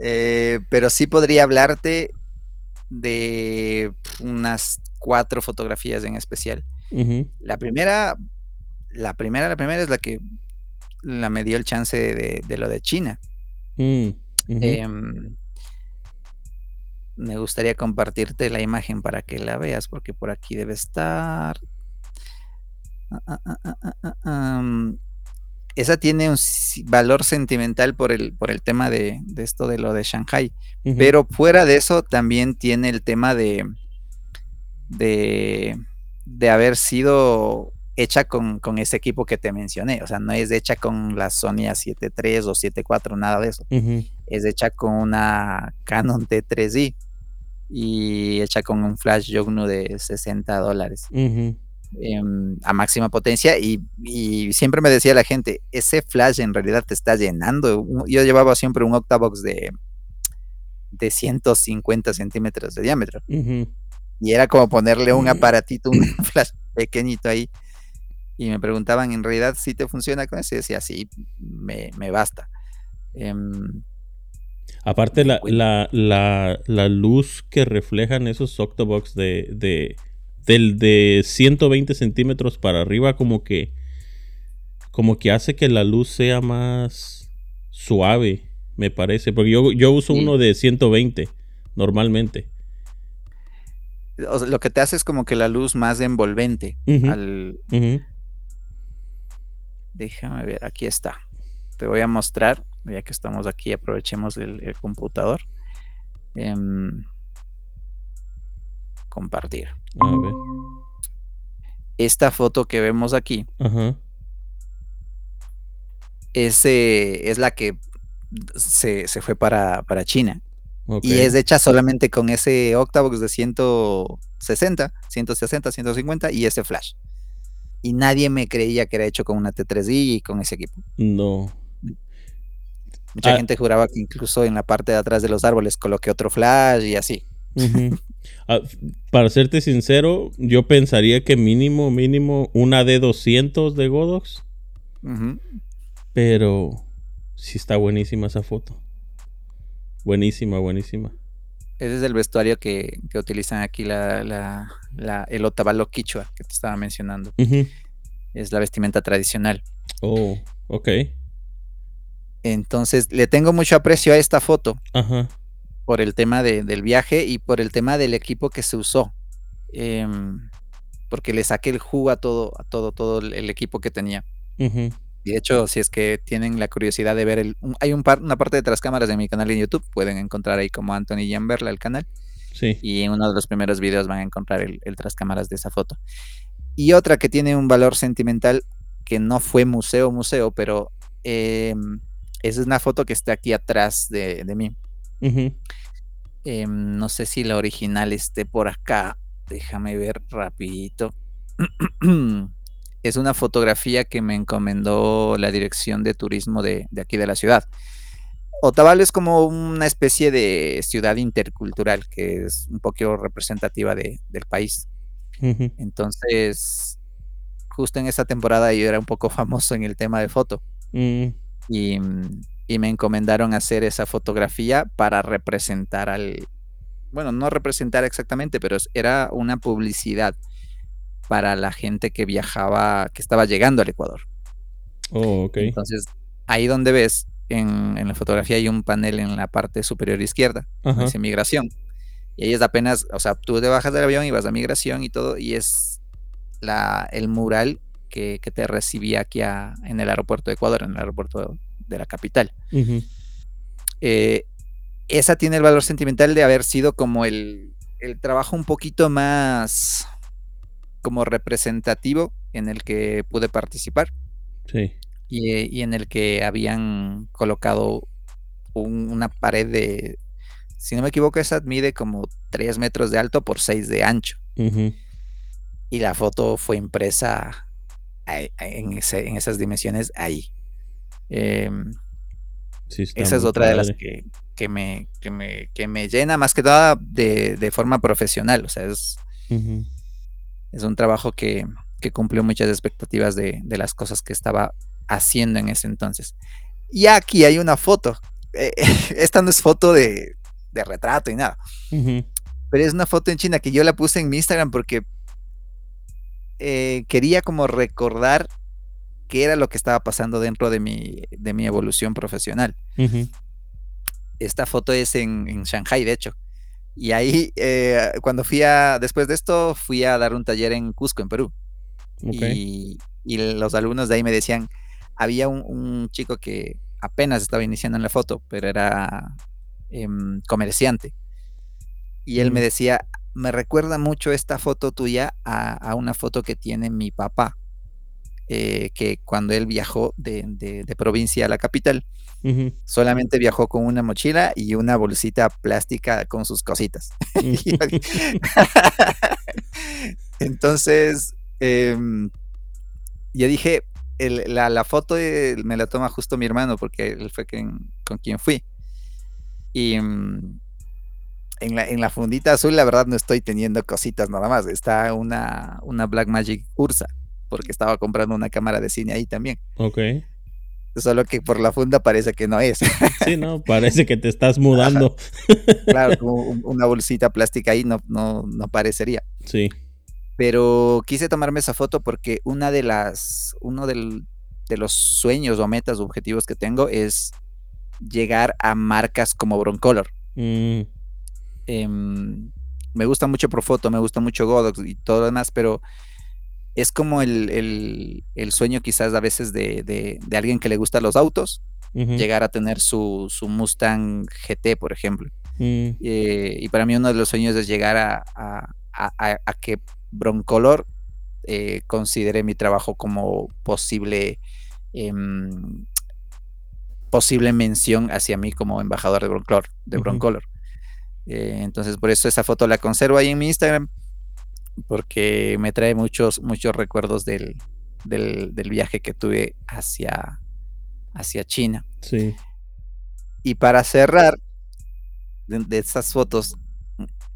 eh, pero sí podría hablarte de unas cuatro fotografías en especial. La primera, la primera, la primera es la que la me dio el chance de, lo de China. Mm, em, me gustaría compartirte la imagen para que la veas, porque por aquí debe estar. Ah, ah, esa tiene un valor sentimental por el, por el tema de, esto de lo de Shanghai. Pero fuera de eso, también tiene el tema de, de, haber sido hecha con, ese equipo que te mencioné. O sea, no es hecha con la Sony A7 III o 7 nada de eso. Es hecha con una Canon T3i y hecha con un flash Yongnuo de 60 dólares. Em, a máxima potencia y, siempre me decía la gente, ese flash en realidad te está llenando. Yo llevaba siempre un octavox de, de 150 centímetros de diámetro. Y era como ponerle un aparatito, un flash pequeñito ahí. Y me preguntaban, ¿en realidad si te funciona con eso? Y decía, sí, me, basta. Em, Aparte, la, la, la, la, luz que reflejan esos softbox de, de, del de 120 centímetros para arriba, como que, como que hace que la luz sea más suave, me parece. Porque yo, yo uso uno de 120 normalmente. lo que te hace es como que la luz más envolvente. al... Déjame ver, aquí está. Te voy a mostrar, ya que estamos aquí, aprovechemos el, computador. Em, compartir. A ver. Esta foto que vemos aquí Es, es, la que se, fue para, China. Y es hecha solamente con ese Octavox de 160, 160, 150 y ese flash y nadie me creía que era hecho con una T3i y con ese equipo. No. Mucha ah. gente juraba que incluso en la parte de atrás de los árboles coloqué otro flash y así. Ah, para serte sincero, yo pensaría que mínimo, mínimo una D200 de Godox. Pero sí está buenísima esa foto. Buenísima, buenísima. Ese es el vestuario que, utilizan aquí la, el otavalo quichua que te estaba mencionando. Es la vestimenta tradicional. Oh, ok. Entonces, le tengo mucho aprecio a esta foto. Por el tema del viaje y por el tema del equipo que se usó. Em, porque le saqué el jugo a todo, a todo, todo el equipo que tenía. Y de hecho, si es que tienen la curiosidad de ver el. hay un par, una parte de tras cámaras de mi canal en YouTube. Pueden encontrar ahí como Anthony Jamberla el canal. Sí. Y en uno de los primeros videos van a encontrar el, el tras cámaras de esa foto. Y otra que tiene un valor sentimental que no fue museo, museo, pero em, es una foto que está aquí atrás de, mí. Em, no sé si la original esté por acá. Déjame ver rapidito. es una fotografía que me encomendó la dirección de turismo de, aquí de la ciudad. Otavalo es como una especie de ciudad intercultural que es un poco representativa del país. Entonces, justo en esa temporada yo era un poco famoso en el tema de foto. Mm. y, y, me encomendaron hacer esa fotografía para representar al... Bueno, no representar exactamente, pero era una publicidad para la gente que viajaba, que estaba llegando al Ecuador. Oh, ok. Entonces, ahí donde ves, en, la fotografía hay un panel en la parte superior izquierda, dice migración. Y ahí es apenas, o sea, tú te bajas del avión y vas a migración y todo, y es la, el mural que, te recibía aquí en el aeropuerto de Ecuador, en el aeropuerto de la capital. Eh, esa tiene el valor sentimental de haber sido como el, el trabajo un poquito más como representativo en el que pude participar. Sí. Y, en el que habían colocado una pared de, si no me equivoco, esa mide como 3 metros de alto por 6 de ancho. Y la foto fue impresa en, esas dimensiones ahí. Em, esa es otra de las que, me, que, me, llena más que nada de, forma profesional. O sea, es, es un trabajo que, cumplió muchas expectativas de, las cosas que estaba haciendo en ese entonces. Y aquí hay una foto. Eh, esta no es foto de, retrato y nada. Pero es una foto en China que yo la puse en mi Instagram porque eh, quería como recordar qué era lo que estaba pasando dentro de mi, de mi evolución profesional. Esta foto es en, en Shanghai, de hecho. Y ahí, eh, cuando fui a, después de esto, fui a dar un taller en Cusco, en Perú. Y, los alumnos de ahí me decían, había un, chico que apenas estaba iniciando en la foto, pero era em, comerciante. Y él me decía, me recuerda mucho esta foto tuya a, una foto que tiene mi papá, eh, que cuando él viajó de provincia a la capital, Solamente viajó con una mochila y una bolsita plástica con sus cositas. Entonces, Em, ya dije, la, foto me la toma justo mi hermano porque él fue con quien fui. Y mm, en, la, en la fundita azul, la verdad, no estoy teniendo cositas nada más. Está una, una Black Magic Ursa, porque estaba comprando una cámara de cine ahí también. Ok. Solo que por la funda parece que no es. Sí, no, parece que te estás mudando. Claro, como una bolsita plástica ahí no, no, no parecería. Sí. Pero quise tomarme esa foto porque una de las, uno del, de los sueños o metas o objetivos que tengo es llegar a marcas como Broncolor. Mm. Em, me gusta mucho Profoto, me gusta mucho Godox y todo lo demás, pero es como el, sueño quizás a veces de, alguien que le gusta los autos, llegar a tener su, Mustang GT, por ejemplo. Mm. Eh, y para mí uno de los sueños es llegar a, que Broncolor eh, considere mi trabajo como posible em, posible mención hacia mí como embajador de Broncolor. De Broncolor. Eh, entonces, por eso esa foto la conservo ahí en mi Instagram, porque me trae muchos, muchos recuerdos del, del, viaje que tuve hacia, hacia China. Sí. Y para cerrar de, esas fotos,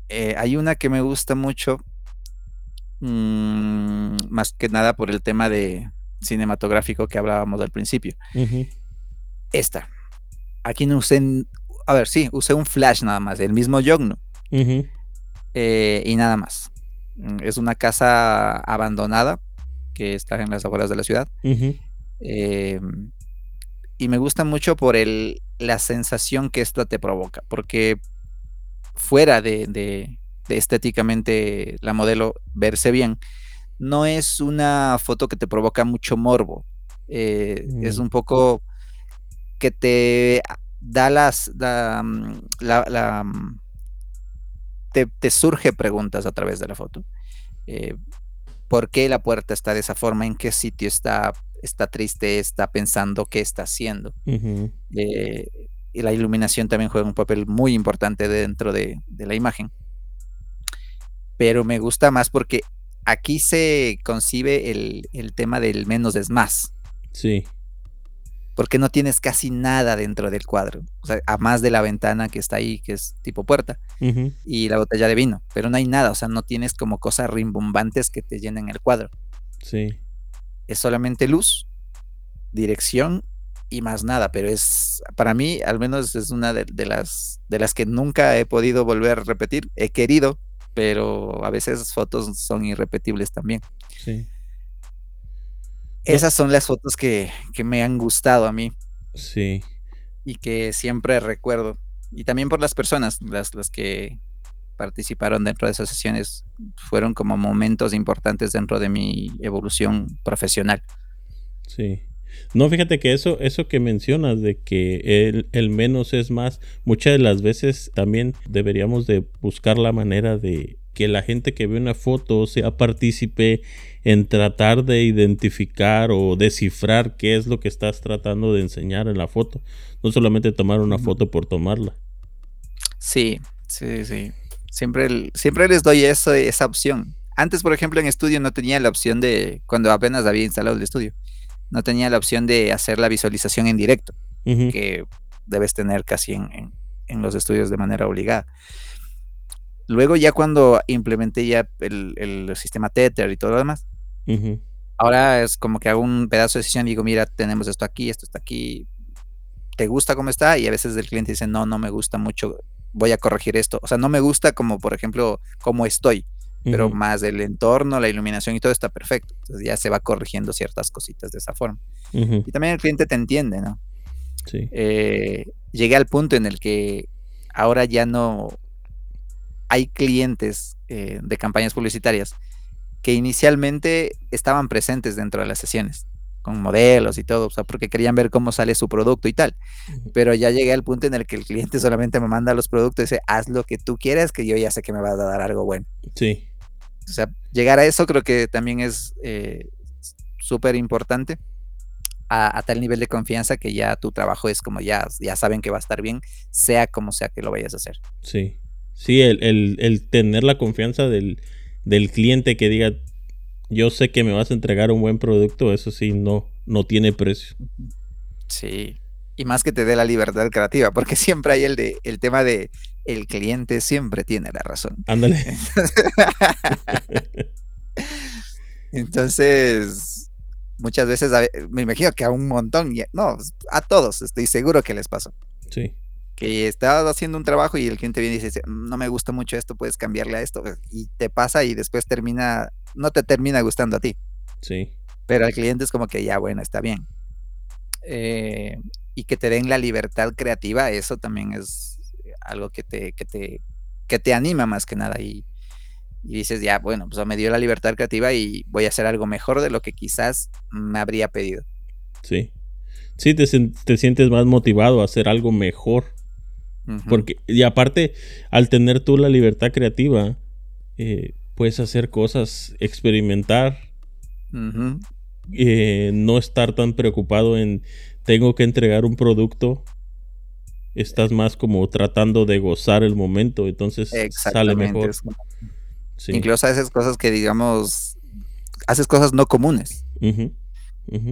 eh, hay una que me gusta mucho, mm, más que nada por el tema de cinematográfico que hablábamos al principio esta. Aquí no usé, a ver, sí, usé un flash nada más, el mismo Yogno. Eh, y nada más. Mm, es una casa abandonada que está en las afueras de la ciudad. Em, y me gusta mucho por el, la sensación que esta te provoca, porque fuera de, de, estéticamente la modelo verse bien, no es una foto que te provoca mucho morbo. Eh, es un poco que te da las, mm, la, mm, te, surge preguntas a través de la foto. Eh, ¿Por qué la puerta está de esa forma? ¿En qué sitio está? ¿Está triste? ¿Está pensando qué está haciendo? Eh, y la iluminación también juega un papel muy importante dentro de, la imagen. Pero me gusta más porque aquí se concibe el, el tema del menos es más. Sí porque no tienes casi nada dentro del cuadro, o sea, a más de la ventana que está ahí, que es tipo puerta, y la botella de vino, pero no hay nada, o sea, no tienes como cosas rimbombantes que te llenen el cuadro. Sí. Es solamente luz, dirección y más nada, pero es, para mí, al menos es una de, las, de las que nunca he podido volver a repetir, he querido, pero a veces fotos son irrepetibles también. Sí. Esas son las fotos que, me han gustado a mí. Sí. Y que siempre recuerdo. Y también por las personas, las, las que participaron dentro de esas sesiones, fueron como momentos importantes dentro de mi evolución profesional. Sí. No, fíjate que eso, eso que mencionas de que el, el, menos es más, muchas de las veces también deberíamos de buscar la manera de que la gente que ve una foto sea partícipe en tratar de identificar o descifrar qué es lo que estás tratando de enseñar en la foto. No solamente tomar una foto por tomarla. Sí, sí, sí. Siempre, siempre les doy eso, esa opción. Antes, por ejemplo, en estudio no tenía la opción de, cuando apenas había instalado el estudio, no tenía la opción de hacer la visualización en directo, que debes tener casi en, en los estudios de manera obligada. Luego ya cuando implementé ya el, sistema Tether y todo lo demás, ahora es como que hago un pedazo de decisión y digo, mira, tenemos esto aquí, esto está aquí, ¿te gusta cómo está? Y a veces el cliente dice, no, no me gusta mucho, voy a corregir esto. O sea, no me gusta como, por ejemplo, cómo estoy, pero más el entorno, la iluminación y todo está perfecto. Entonces ya se va corrigiendo ciertas cositas de esa forma. Y también el cliente te entiende, ¿no? Sí. Eh, llegué al punto en el que ahora ya no, hay clientes eh, de campañas publicitarias que inicialmente estaban presentes dentro de las sesiones, con modelos y todo, o sea, porque querían ver cómo sale su producto y tal. Pero ya llegué al punto en el que el cliente solamente me manda los productos y dice, haz lo que tú quieras, que yo ya sé que me vas a dar algo bueno. Sí. O sea, llegar a eso creo que también es eh, súper importante. A, tal nivel de confianza que ya tu trabajo es como ya, ya saben que va a estar bien, sea como sea que lo vayas a hacer. Sí. Sí, el, el, tener la confianza del, cliente que diga, yo sé que me vas a entregar un buen producto, eso sí, no, no tiene precio. Sí. Y más que te dé la libertad creativa, porque siempre hay el de el tema de el cliente siempre tiene la razón. Ándale. Entonces, muchas veces me imagino que a un montón, no, a todos, estoy seguro que les pasó. Sí. Que estás haciendo un trabajo y el cliente viene y dice, no me gusta mucho esto, puedes cambiarle a esto. Y te pasa y después termina, no te termina gustando a ti. Sí. Pero al cliente es como que ya, bueno, está bien. Eh, y que te den la libertad creativa, eso también es algo que te, que te, que te anima más que nada. Y, y dices, ya, bueno, pues me dio la libertad creativa y voy a hacer algo mejor de lo que quizás me habría pedido. Sí. Sí, te, te sientes más motivado a hacer algo mejor. Porque, y aparte, al tener tú la libertad creativa, eh, puedes hacer cosas, experimentar, eh, no estar tan preocupado en tengo que entregar un producto. Estás más como tratando de gozar el momento, entonces sale mejor. Incluso haces cosas que, digamos, haces cosas no comunes.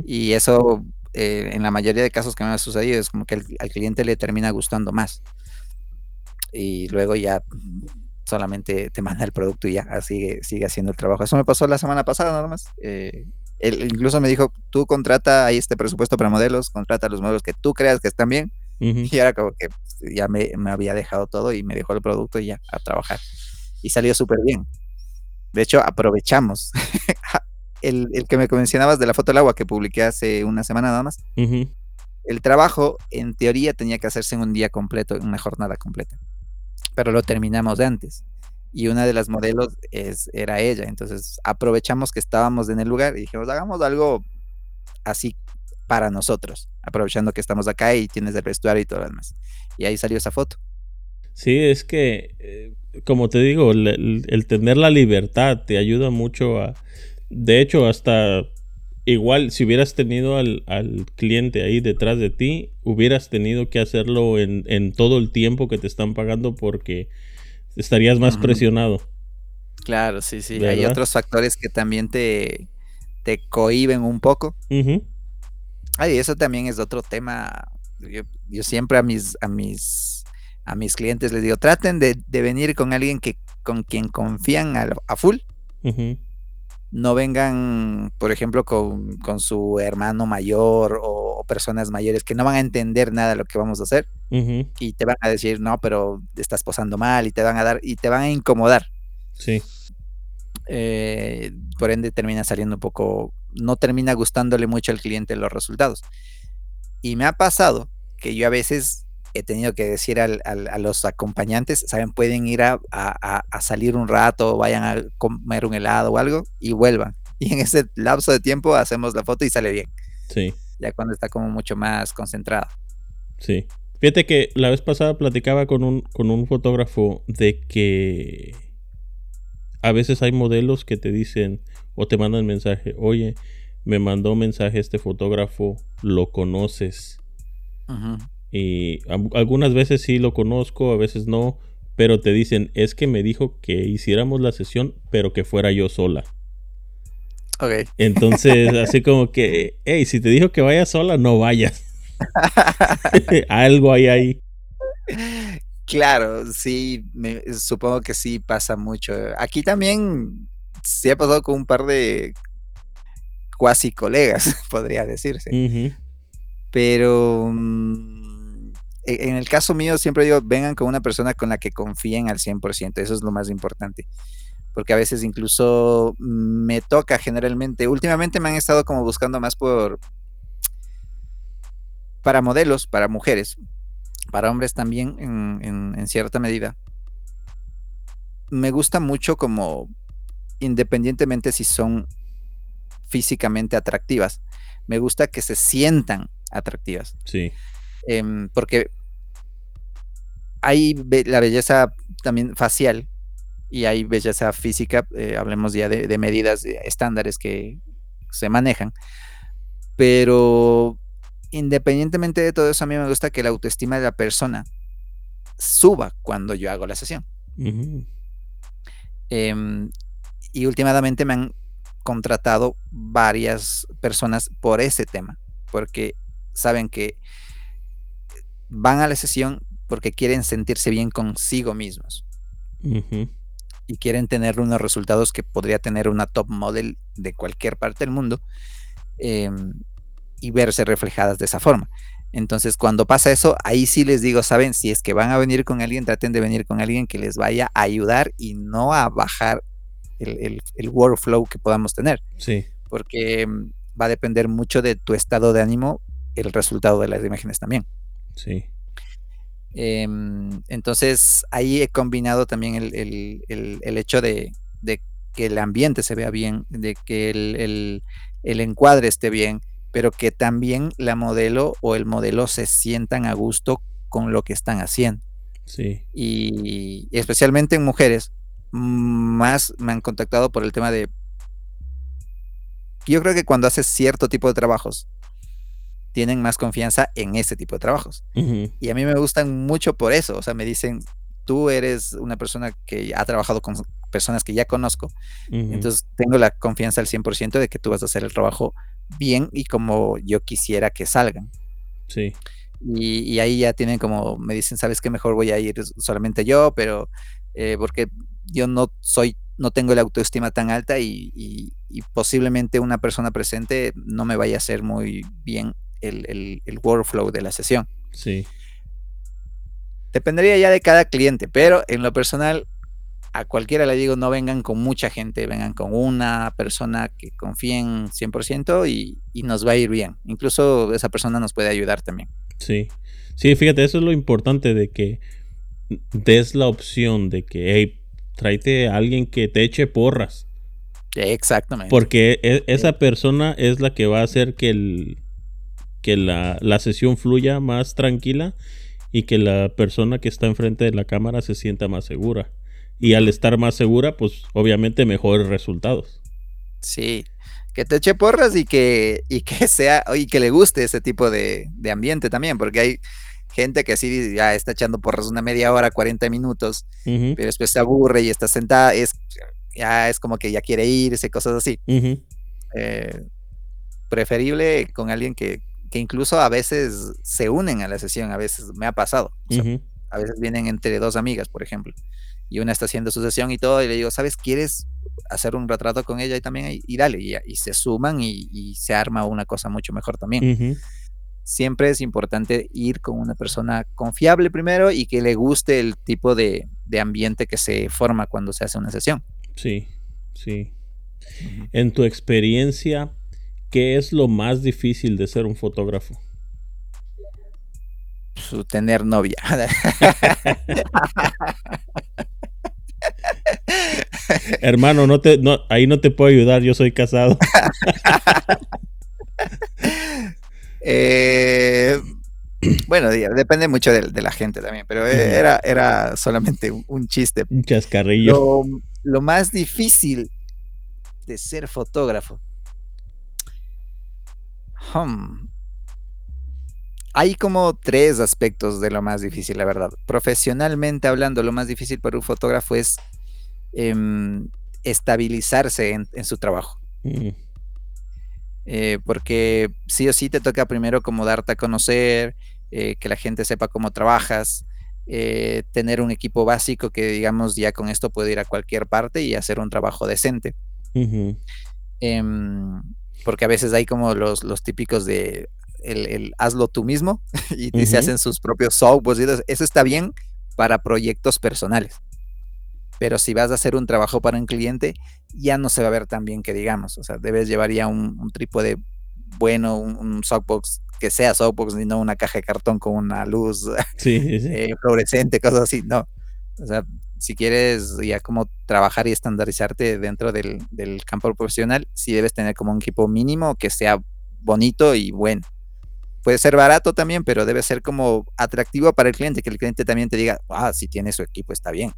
Y eso, eh, en la mayoría de casos que me ha sucedido, es como que al cliente le termina gustando más. Y luego ya solamente te manda el producto y ya sigue, sigue haciendo el trabajo. Eso me pasó la semana pasada nada más. Eh, él incluso me dijo, tú contrata ahí este presupuesto para modelos, contrata los modelos que tú creas que están bien. Y ahora como que ya me, me, había dejado todo y me dejó el producto y ya a trabajar y salió súper bien. De hecho, aprovechamos. el, que me mencionabas de la foto del agua que publiqué hace una semana nada más. El trabajo, en teoría, tenía que hacerse en un día completo, en una jornada completa. Pero lo terminamos antes. Y una de las modelos es, era ella. Entonces aprovechamos que estábamos en el lugar y dijimos, hagamos algo así para nosotros, aprovechando que estamos acá y tienes el vestuario y todo lo demás. Y ahí salió esa foto. Sí, es que eh, como te digo, el, tener la libertad te ayuda mucho a... De hecho, hasta igual si hubieras tenido al, cliente ahí detrás de ti, hubieras tenido que hacerlo en, todo el tiempo que te están pagando porque estarías más presionado. Claro, sí, sí. Hay otros factores que también te, te cohiben un poco. Ay, eso también es otro tema. Yo, yo siempre a mis, a mis a mis clientes les digo, traten de, venir con alguien que con quien confían a, full. No vengan, por ejemplo, con, su hermano mayor o, personas mayores que no van a entender nada de lo que vamos a hacer y te van a decir, no, pero estás posando mal y te van a dar y te van a incomodar. Sí. Eh, por ende termina saliendo un poco, no termina gustándole mucho al cliente los resultados. Y me ha pasado que yo a veces he tenido que decir a los acompañantes, ¿saben? Pueden ir a, salir un rato, vayan a comer un helado o algo y vuelvan. Y en ese lapso de tiempo hacemos la foto y sale bien. Sí. Ya cuando está como mucho más concentrado. Sí. Fíjate que la vez pasada platicaba con un, con un fotógrafo de que a veces hay modelos que te dicen o te mandan mensaje, oye, me mandó mensaje este fotógrafo, lo conoces. Ajá. Y algunas veces sí lo conozco, a veces no, pero te dicen, es que me dijo que hiciéramos la sesión, pero que fuera yo sola. Ok. Entonces, así como que, hey, si te dijo que vayas sola, no vayas. Algo hay ahí. Claro, sí, supongo que sí pasa mucho. Aquí también se ha pasado con un par de cuasi colegas, podría decirse. Pero mm, en el caso mío siempre digo, vengan con una persona con la que confíen al 100%, eso es lo más importante. Porque a veces incluso me toca generalmente, últimamente me han estado como buscando más por, para modelos, para mujeres, para hombres también en, cierta medida. Me gusta mucho como, independientemente si son físicamente atractivas, me gusta que se sientan atractivas. Sí. Em, porque hay la belleza también facial y hay belleza física, eh, hablemos ya de, medidas estándares que se manejan, pero independientemente de todo eso, a mí me gusta que la autoestima de la persona suba cuando yo hago la sesión. Em, y últimamente me han contratado varias personas por ese tema, porque saben que van a la sesión porque quieren sentirse bien consigo mismos. Y quieren tener unos resultados que podría tener una top model de cualquier parte del mundo em, y verse reflejadas de esa forma. Entonces, cuando pasa eso, ahí sí les digo, saben, si es que van a venir con alguien, traten de venir con alguien que les vaya a ayudar y no a bajar el, workflow que podamos tener. Sí. Porque em, va a depender mucho de tu estado de ánimo el resultado de las imágenes también. Sí. Em, entonces ahí he combinado también el, hecho de, que el ambiente se vea bien, de que el, encuadre esté bien, pero que también la modelo o el modelo se sientan a gusto con lo que están haciendo. Sí. Y, especialmente en mujeres, más me han contactado por el tema de... Yo creo que cuando haces cierto tipo de trabajos, tienen más confianza en ese tipo de trabajos. Y a mí me gustan mucho por eso. O sea, me dicen, tú eres una persona que ha trabajado con personas que ya conozco. Entonces tengo la confianza al 100% de que tú vas a hacer el trabajo bien y como yo quisiera que salgan. Sí. Y, ahí ya tienen como, me dicen, sabes que mejor voy a ir solamente yo, pero eh, porque yo no soy, no tengo la autoestima tan alta y, y, posiblemente una persona presente no me vaya a hacer muy bien el, workflow de la sesión. Sí. Dependería ya de cada cliente, pero en lo personal, a cualquiera le digo, no vengan con mucha gente, vengan con una persona que confíen 100% y, y nos va a ir bien. Incluso esa persona nos puede ayudar también. Sí, sí, fíjate, eso es lo importante de que des la opción de que, hey, tráete a alguien que te eche porras. Exactamente. Porque e, esa persona es la que va a hacer que el, que la, sesión fluya más tranquila y que la persona que está enfrente de la cámara se sienta más segura. Y al estar más segura, pues obviamente mejores resultados. Sí, que te eche porras y que, y que sea, y que le guste ese tipo de, ambiente también, porque hay gente que así ya está echando porras una media hora, 40 minutos, pero después se aburre y está sentada, es, ya es como que ya quiere irse, cosas así. Eh, preferible con alguien que, que incluso a veces se unen a la sesión, a veces me ha pasado. A veces vienen entre dos amigas, por ejemplo, y una está haciendo su sesión y todo, y le digo, ¿sabes? ¿Quieres hacer un retrato con ella y también? Y, dale, y, se suman y, se arma una cosa mucho mejor también. Siempre es importante ir con una persona confiable primero y que le guste el tipo de, ambiente que se forma cuando se hace una sesión. Sí, sí. En tu experiencia, ¿Qué es lo más difícil de ser un fotógrafo? Su tener novia. Hermano, no te, no, ahí no te puedo ayudar, yo soy casado. Eh, bueno, depende mucho de, la gente también, pero era, era solamente un, chiste. Un chascarrillo. lo más difícil de ser fotógrafo hay como tres aspectos de lo más difícil, la verdad. Profesionalmente hablando, lo más difícil para un fotógrafo es em, estabilizarse en, su trabajo. Mm. Eh, porque sí o sí te toca primero como darte a conocer, eh, que la gente sepa cómo trabajas, eh, tener un equipo básico que digamos ya con esto puede ir a cualquier parte y hacer un trabajo decente porque a veces hay como los, los típicos de el, hazlo tú mismo y, se hacen sus propios softwares. Eso está bien para proyectos personales. Pero si vas a hacer un trabajo para un cliente, ya no se va a ver tan bien que digamos. O sea, debes llevar ya un, trípode bueno, un, softbox que sea softbox y no una caja de cartón con una luz eh, fluorescente, cosas así. No. O sea, si quieres ya como trabajar y estandarizarte dentro del, campo profesional, sí debes tener como un equipo mínimo que sea bonito y bueno. Puede ser barato también, pero debe ser como atractivo para el cliente, que el cliente también te diga, ah, si tiene su equipo está bien.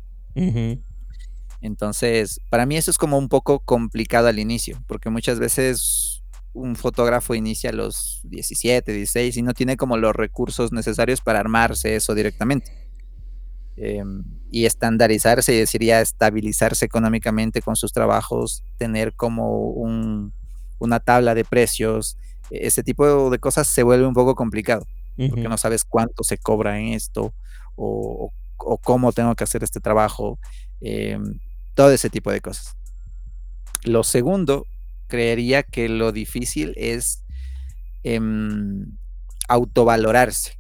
Entonces, para mí eso es como un poco complicado al inicio, porque muchas veces un fotógrafo inicia a los 17, 16 y no tiene como los recursos necesarios para armarse eso directamente. Em, y estandarizarse, y decir ya estabilizarse económicamente con sus trabajos, tener como una tabla de precios, ese tipo de cosas se vuelve un poco complicado, porque no sabes cuánto se cobra en esto o, cómo tengo que hacer este trabajo, em, todo ese tipo de cosas. Lo segundo, creería que lo difícil es em, autovalorarse.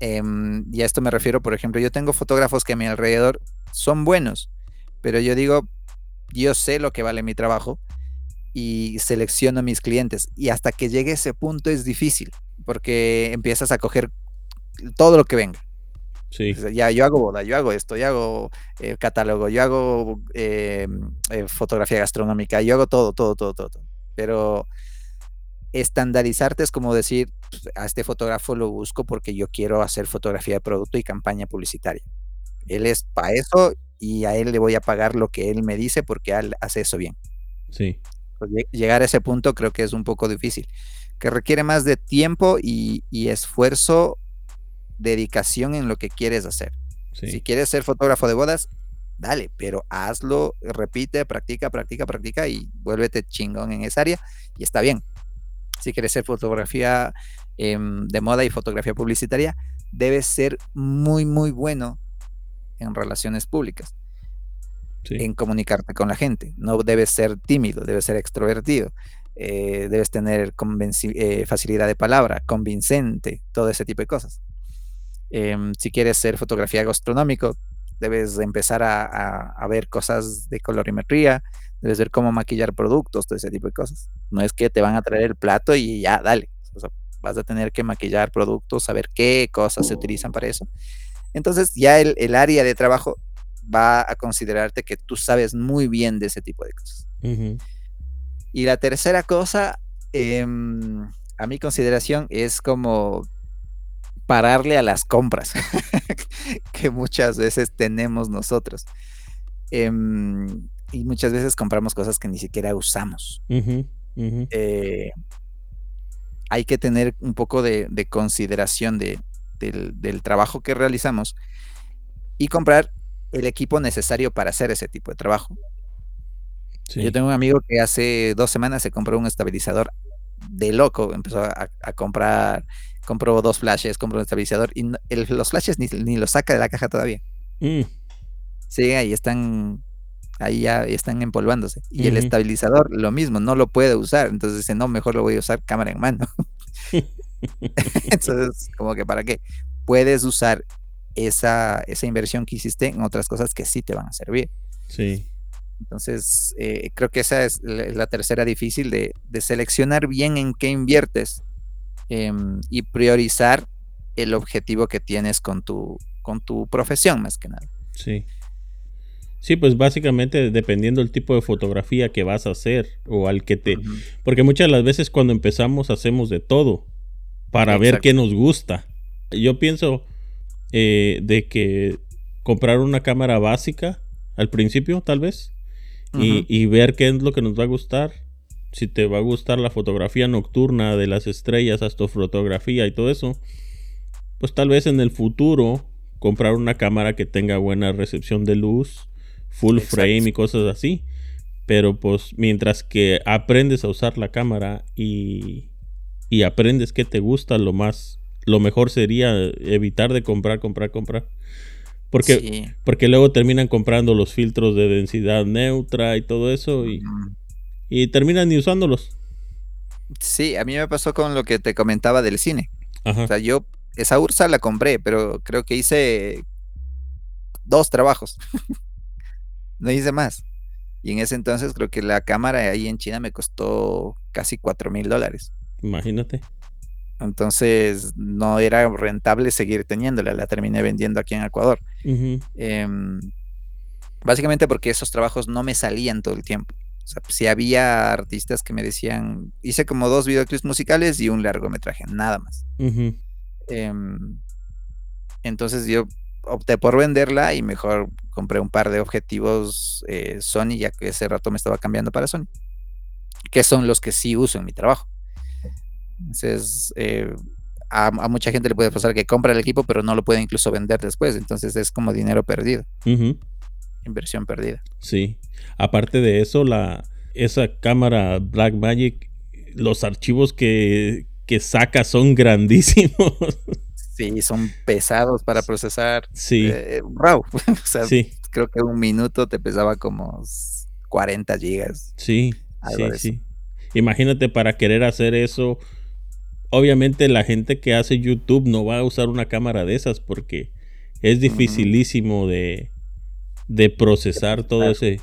Em, y a esto me refiero, por ejemplo, yo tengo fotógrafos que a mi alrededor son buenos, pero yo digo, yo sé lo que vale mi trabajo y selecciono a mis clientes. Y hasta que llegue ese punto es difícil, porque empiezas a coger todo lo que venga. Sí. Ya yo hago boda, yo hago esto, yo hago eh, catálogo, yo hago eh, eh, fotografía gastronómica, yo hago todo, todo, todo, todo. Pero estandarizarte es como decir, a este fotógrafo lo busco porque yo quiero hacer fotografía de producto y campaña publicitaria. Él es para eso y a él le voy a pagar lo que él me dice porque él hace eso bien. Sí. Pues, llegar a ese punto creo que es un poco difícil, que requiere más de tiempo y, esfuerzo, dedicación en lo que quieres hacer. Si quieres ser fotógrafo de bodas, dale, pero hazlo, repite, practica, practica, practica y vuélvete chingón en esa área y está bien. Si quieres ser fotografía em, de moda y fotografía publicitaria, debes ser muy, muy bueno en relaciones públicas en comunicarte con la gente. No debes ser tímido, debes ser extrovertido. Eh, debes tener eh, facilidad de palabra, convincente, todo ese tipo de cosas. Em, si quieres ser fotografía gastronómico, debes empezar a, ver cosas de colorimetría, debes ver cómo maquillar productos, todo ese tipo de cosas. No es que te van a traer el plato y ya, dale. Vas a tener que maquillar productos, saber qué cosas se utilizan para eso. Entonces ya el área de trabajo va a considerarte que tú sabes muy bien de ese tipo de cosas. Y la tercera cosa, em, a mi consideración, es como pararle a las compras que muchas veces tenemos nosotros. Em, y muchas veces compramos cosas que ni siquiera usamos. Eh, hay que tener un poco de, consideración del, del, trabajo que realizamos y comprar el equipo necesario para hacer ese tipo de trabajo. Yo tengo un amigo que hace dos semanas se compró un estabilizador de loco, empezó a, comprar, compró dos flashes, compró un estabilizador y los flashes ni, ni, los saca de la caja todavía. Mm. Sí, ahí están, ahí ya están empolvándose. Y el estabilizador, lo mismo, no lo puede usar. Entonces dice, no, mejor lo voy a usar cámara en mano. Entonces, como que para qué. Puedes usar esa, esa inversión que hiciste en otras cosas que sí te van a servir. Sí. Entonces, eh, creo que esa es la, tercera difícil de, seleccionar bien en qué inviertes em, y priorizar el objetivo que tienes con tu, con tu profesión, más que nada. Sí. Sí, pues básicamente dependiendo del tipo de fotografía que vas a hacer o al que te... Porque muchas de las veces cuando empezamos hacemos de todo para ver qué nos gusta. Yo pienso, eh, de que comprar una cámara básica al principio, tal vez, y, ver qué es lo que nos va a gustar. Si te va a gustar la fotografía nocturna de las estrellas, astrofotografía y todo eso, pues tal vez en el futuro comprar una cámara que tenga buena recepción de luz, full frame y cosas así. Pero pues mientras que aprendes a usar la cámara y, y aprendes qué te gusta, lo más lo mejor sería evitar de comprar, comprar, comprar. Porque, porque luego terminan comprando los filtros de densidad neutra y todo eso y, y terminan ni usándolos. Sí, a mí me pasó con lo que te comentaba del cine. O sea, yo esa Ursa la compré, pero creo que hice dos trabajos. no hice más. Y en ese entonces creo que la cámara ahí en China me costó casi cuatro mil dólares. Imagínate. Entonces no era rentable seguir teniéndola, la terminé vendiendo aquí en Ecuador. Em, básicamente porque esos trabajos no me salían todo el tiempo. O sea, si había artistas que me decían, hice como dos videoclips musicales y un largometraje, nada más. Em, entonces yo opté por venderla y mejor compré un par de objetivos eh, Sony, ya que ese rato me estaba cambiando para Sony, que son los que sí uso en mi trabajo. Entonces, eh, a, mucha gente le puede pasar que compra el equipo, pero no lo puede incluso vender después. Entonces es como dinero perdido. Inversión perdida. Sí. Aparte de eso, la, esa cámara Black Magic, los archivos que, que saca son grandísimos. Sí, son pesados para procesar. Sí. Eh, wow. o sea, sí. creo que un minuto te pesaba como 40 gigas. Sí, sí, sí. Imagínate para querer hacer eso. Obviamente la gente que hace YouTube no va a usar una cámara de esas porque es dificilísimo de, de procesar todo ese,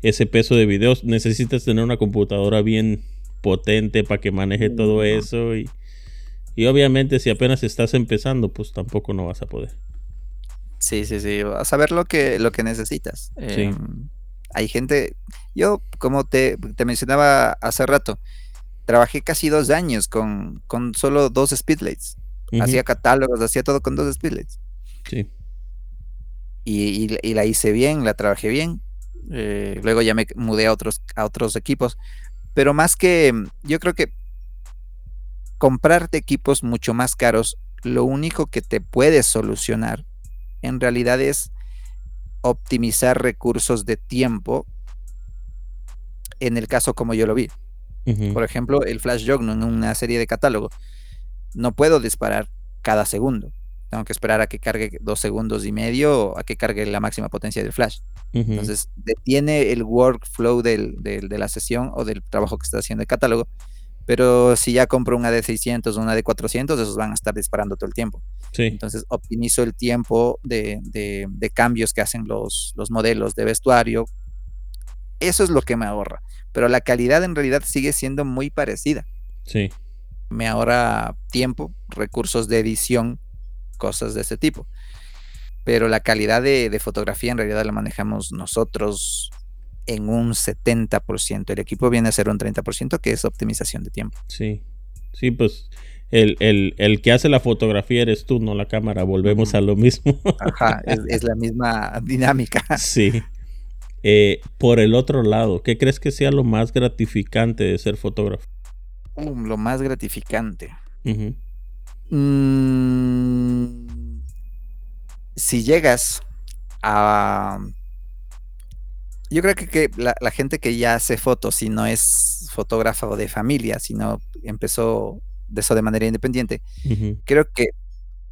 ese peso de videos. Necesitas tener una computadora bien potente para que maneje todo eso y, y obviamente si apenas estás empezando pues tampoco no vas a poder. Sí, sí, sí. A saber lo que, lo que necesitas. Em, hay gente, yo como te, mencionaba hace rato, trabajé casi dos años con, con solo dos speedlights. Hacía catálogos, hacía todo con dos speedlights. Sí. Y, y, la hice bien, la trabajé bien. Eh, luego ya me mudé a otros, a otros equipos. Pero más que, yo creo que comprarte equipos mucho más caros, lo único que te puede solucionar en realidad es optimizar recursos de tiempo en el caso como yo lo vi. Por ejemplo, el flash jog en una serie de catálogo. No puedo disparar cada segundo. Tengo que esperar a que cargue dos segundos y medio o a que cargue la máxima potencia del flash. Entonces, detiene el workflow del, de la sesión o del trabajo que está haciendo el catálogo pero si ya compro una de 600 o una de 400, esos van a estar disparando todo el tiempo. Entonces optimizo el tiempo de, cambios que hacen los, los, modelos de vestuario. Eso es lo que me ahorra. Pero la calidad en realidad sigue siendo muy parecida. Sí. Me ahorra tiempo, recursos de edición, cosas de ese tipo. Pero la calidad de, de fotografía en realidad la manejamos nosotros en un 70%. El equipo viene a ser un 30%, que es optimización de tiempo. Sí, sí, pues el, que hace la fotografía eres tú, no la cámara. Volvemos a lo mismo. Ajá, es, la misma dinámica. Sí. Eh, por el otro lado, ¿qué crees que sea lo más gratificante de ser fotógrafo? Um, lo más gratificante. Mm, si llegas a yo creo que, la, gente que ya hace fotos, si no es fotógrafo de familia, sino empezó de eso de manera independiente, creo que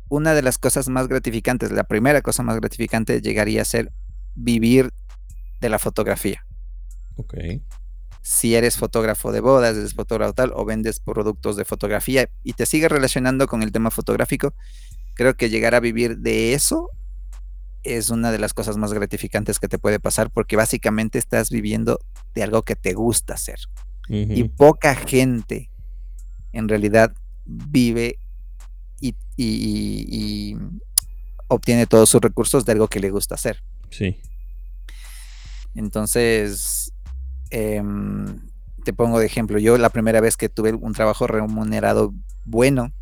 una de las cosas más gratificantes, la primera cosa más gratificante llegaría a ser vivir de la fotografía. Ok. Si eres fotógrafo de bodas, eres fotógrafo tal, o vendes productos de fotografía y te sigues relacionando con el tema fotográfico, creo que llegar a vivir de eso es una de las cosas más gratificantes que te puede pasar porque básicamente estás viviendo de algo que te gusta hacer. Y poca gente en realidad vive y, obtiene todos sus recursos de algo que le gusta hacer. Sí. Entonces, em, te pongo de ejemplo, yo la primera vez que tuve un trabajo remunerado bueno,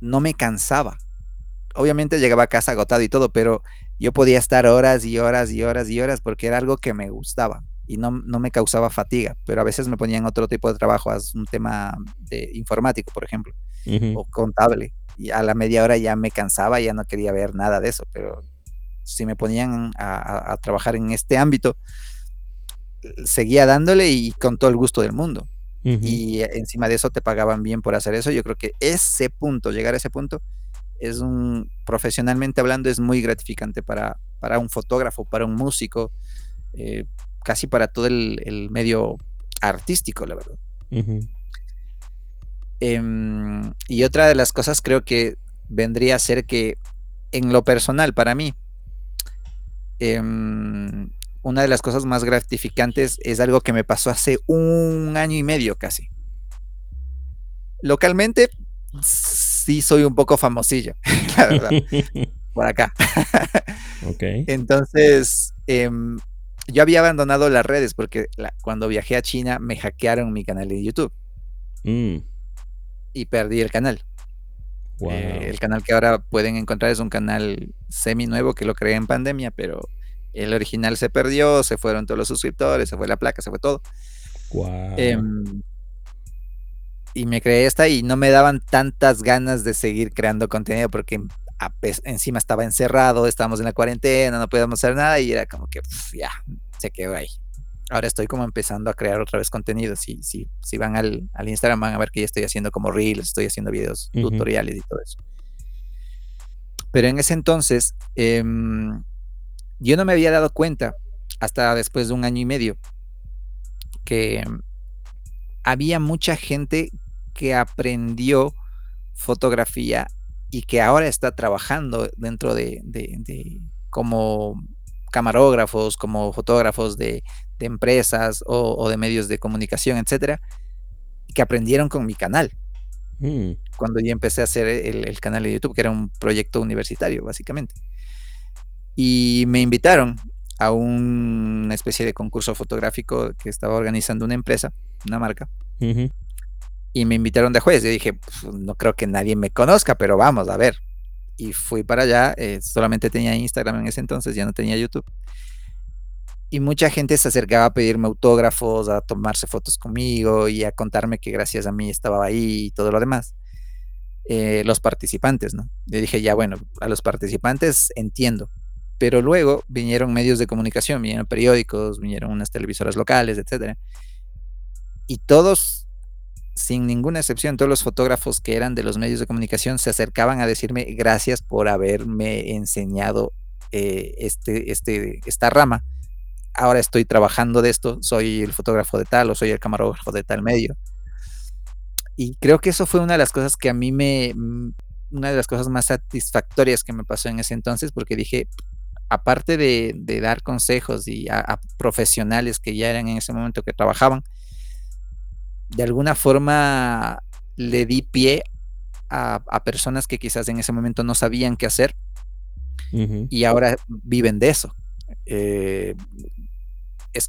no me cansaba obviamente llegaba a casa agotado y todo, pero yo podía estar horas y horas y horas y horas porque era algo que me gustaba y no, me causaba fatiga, pero a veces me ponían otro tipo de trabajo, un tema de informático, por ejemplo, o contable, y a la media hora ya me cansaba, ya no quería ver nada de eso, pero si me ponían a, trabajar en este ámbito, seguía dándole y con todo el gusto del mundo. Y encima de eso te pagaban bien por hacer eso. Yo creo que ese punto, llegar a ese punto, es un, profesionalmente hablando, es muy gratificante para, para un fotógrafo, para un músico, eh, casi para todo el, medio artístico, la verdad. Em, y otra de las cosas creo que vendría a ser que en lo personal, para mí, em, una de las cosas más gratificantes es algo que me pasó hace un año y medio casi. Localmente, sí soy un poco famosillo, la verdad, por acá. Entonces, em, yo había abandonado las redes porque cuando viajé a China me hackearon mi canal de YouTube. Mm. Y perdí el canal. Eh, el canal que ahora pueden encontrar es un canal semi nuevo que lo creé en pandemia, pero el original se perdió, se fueron todos los suscriptores, se fue la placa, se fue todo. Wow. Y me creé esta y no me daban tantas ganas de seguir creando contenido porque encima estaba encerrado, estábamos en la cuarentena, no podíamos hacer nada y era como que ya, se quedó ahí. Ahora estoy como empezando a crear otra vez contenido. Si, si, si van al, al, Instagram van a ver que ya estoy haciendo como reels, estoy haciendo videos, tutoriales y todo eso. Pero en ese entonces, em, yo no me había dado cuenta hasta después de un año y medio que había mucha gente que aprendió fotografía y que ahora está trabajando dentro de, como camarógrafos, como fotógrafos de, empresas o, de medios de comunicación, etcétera, que aprendieron con mi canal. Mm. Cuando yo empecé a hacer el, canal de YouTube, que era un proyecto universitario, básicamente. Y me invitaron a una especie de concurso fotográfico que estaba organizando una empresa, una marca y me invitaron de juez. Yo dije, pues, no creo que nadie me conozca, pero vamos a ver. Y fui para allá, eh, solamente tenía Instagram en ese entonces, ya no tenía YouTube. Y mucha gente se acercaba a pedirme autógrafos, a tomarse fotos conmigo y a contarme que gracias a mí estaba ahí y todo lo demás. Eh, los participantes, ¿no? Yo dije, ya bueno, a los participantes entiendo. Pero luego vinieron medios de comunicación, vinieron periódicos, vinieron unas televisoras locales, etcétera. Y todos sin ninguna excepción, todos los fotógrafos que eran de los medios de comunicación se acercaban a decirme gracias por haberme enseñado eh, este, este, esta rama. Ahora estoy trabajando de esto, soy el fotógrafo de tal o soy el camarógrafo de tal medio. Y creo que eso fue una de las cosas que a mí me, mm, una de las cosas más satisfactorias que me pasó en ese entonces, porque dije, aparte de, dar consejos y a profesionales que ya eran en ese momento que trabajaban, de alguna forma le di pie a, personas que quizás en ese momento no sabían qué hacer y ahora viven de eso. Eh,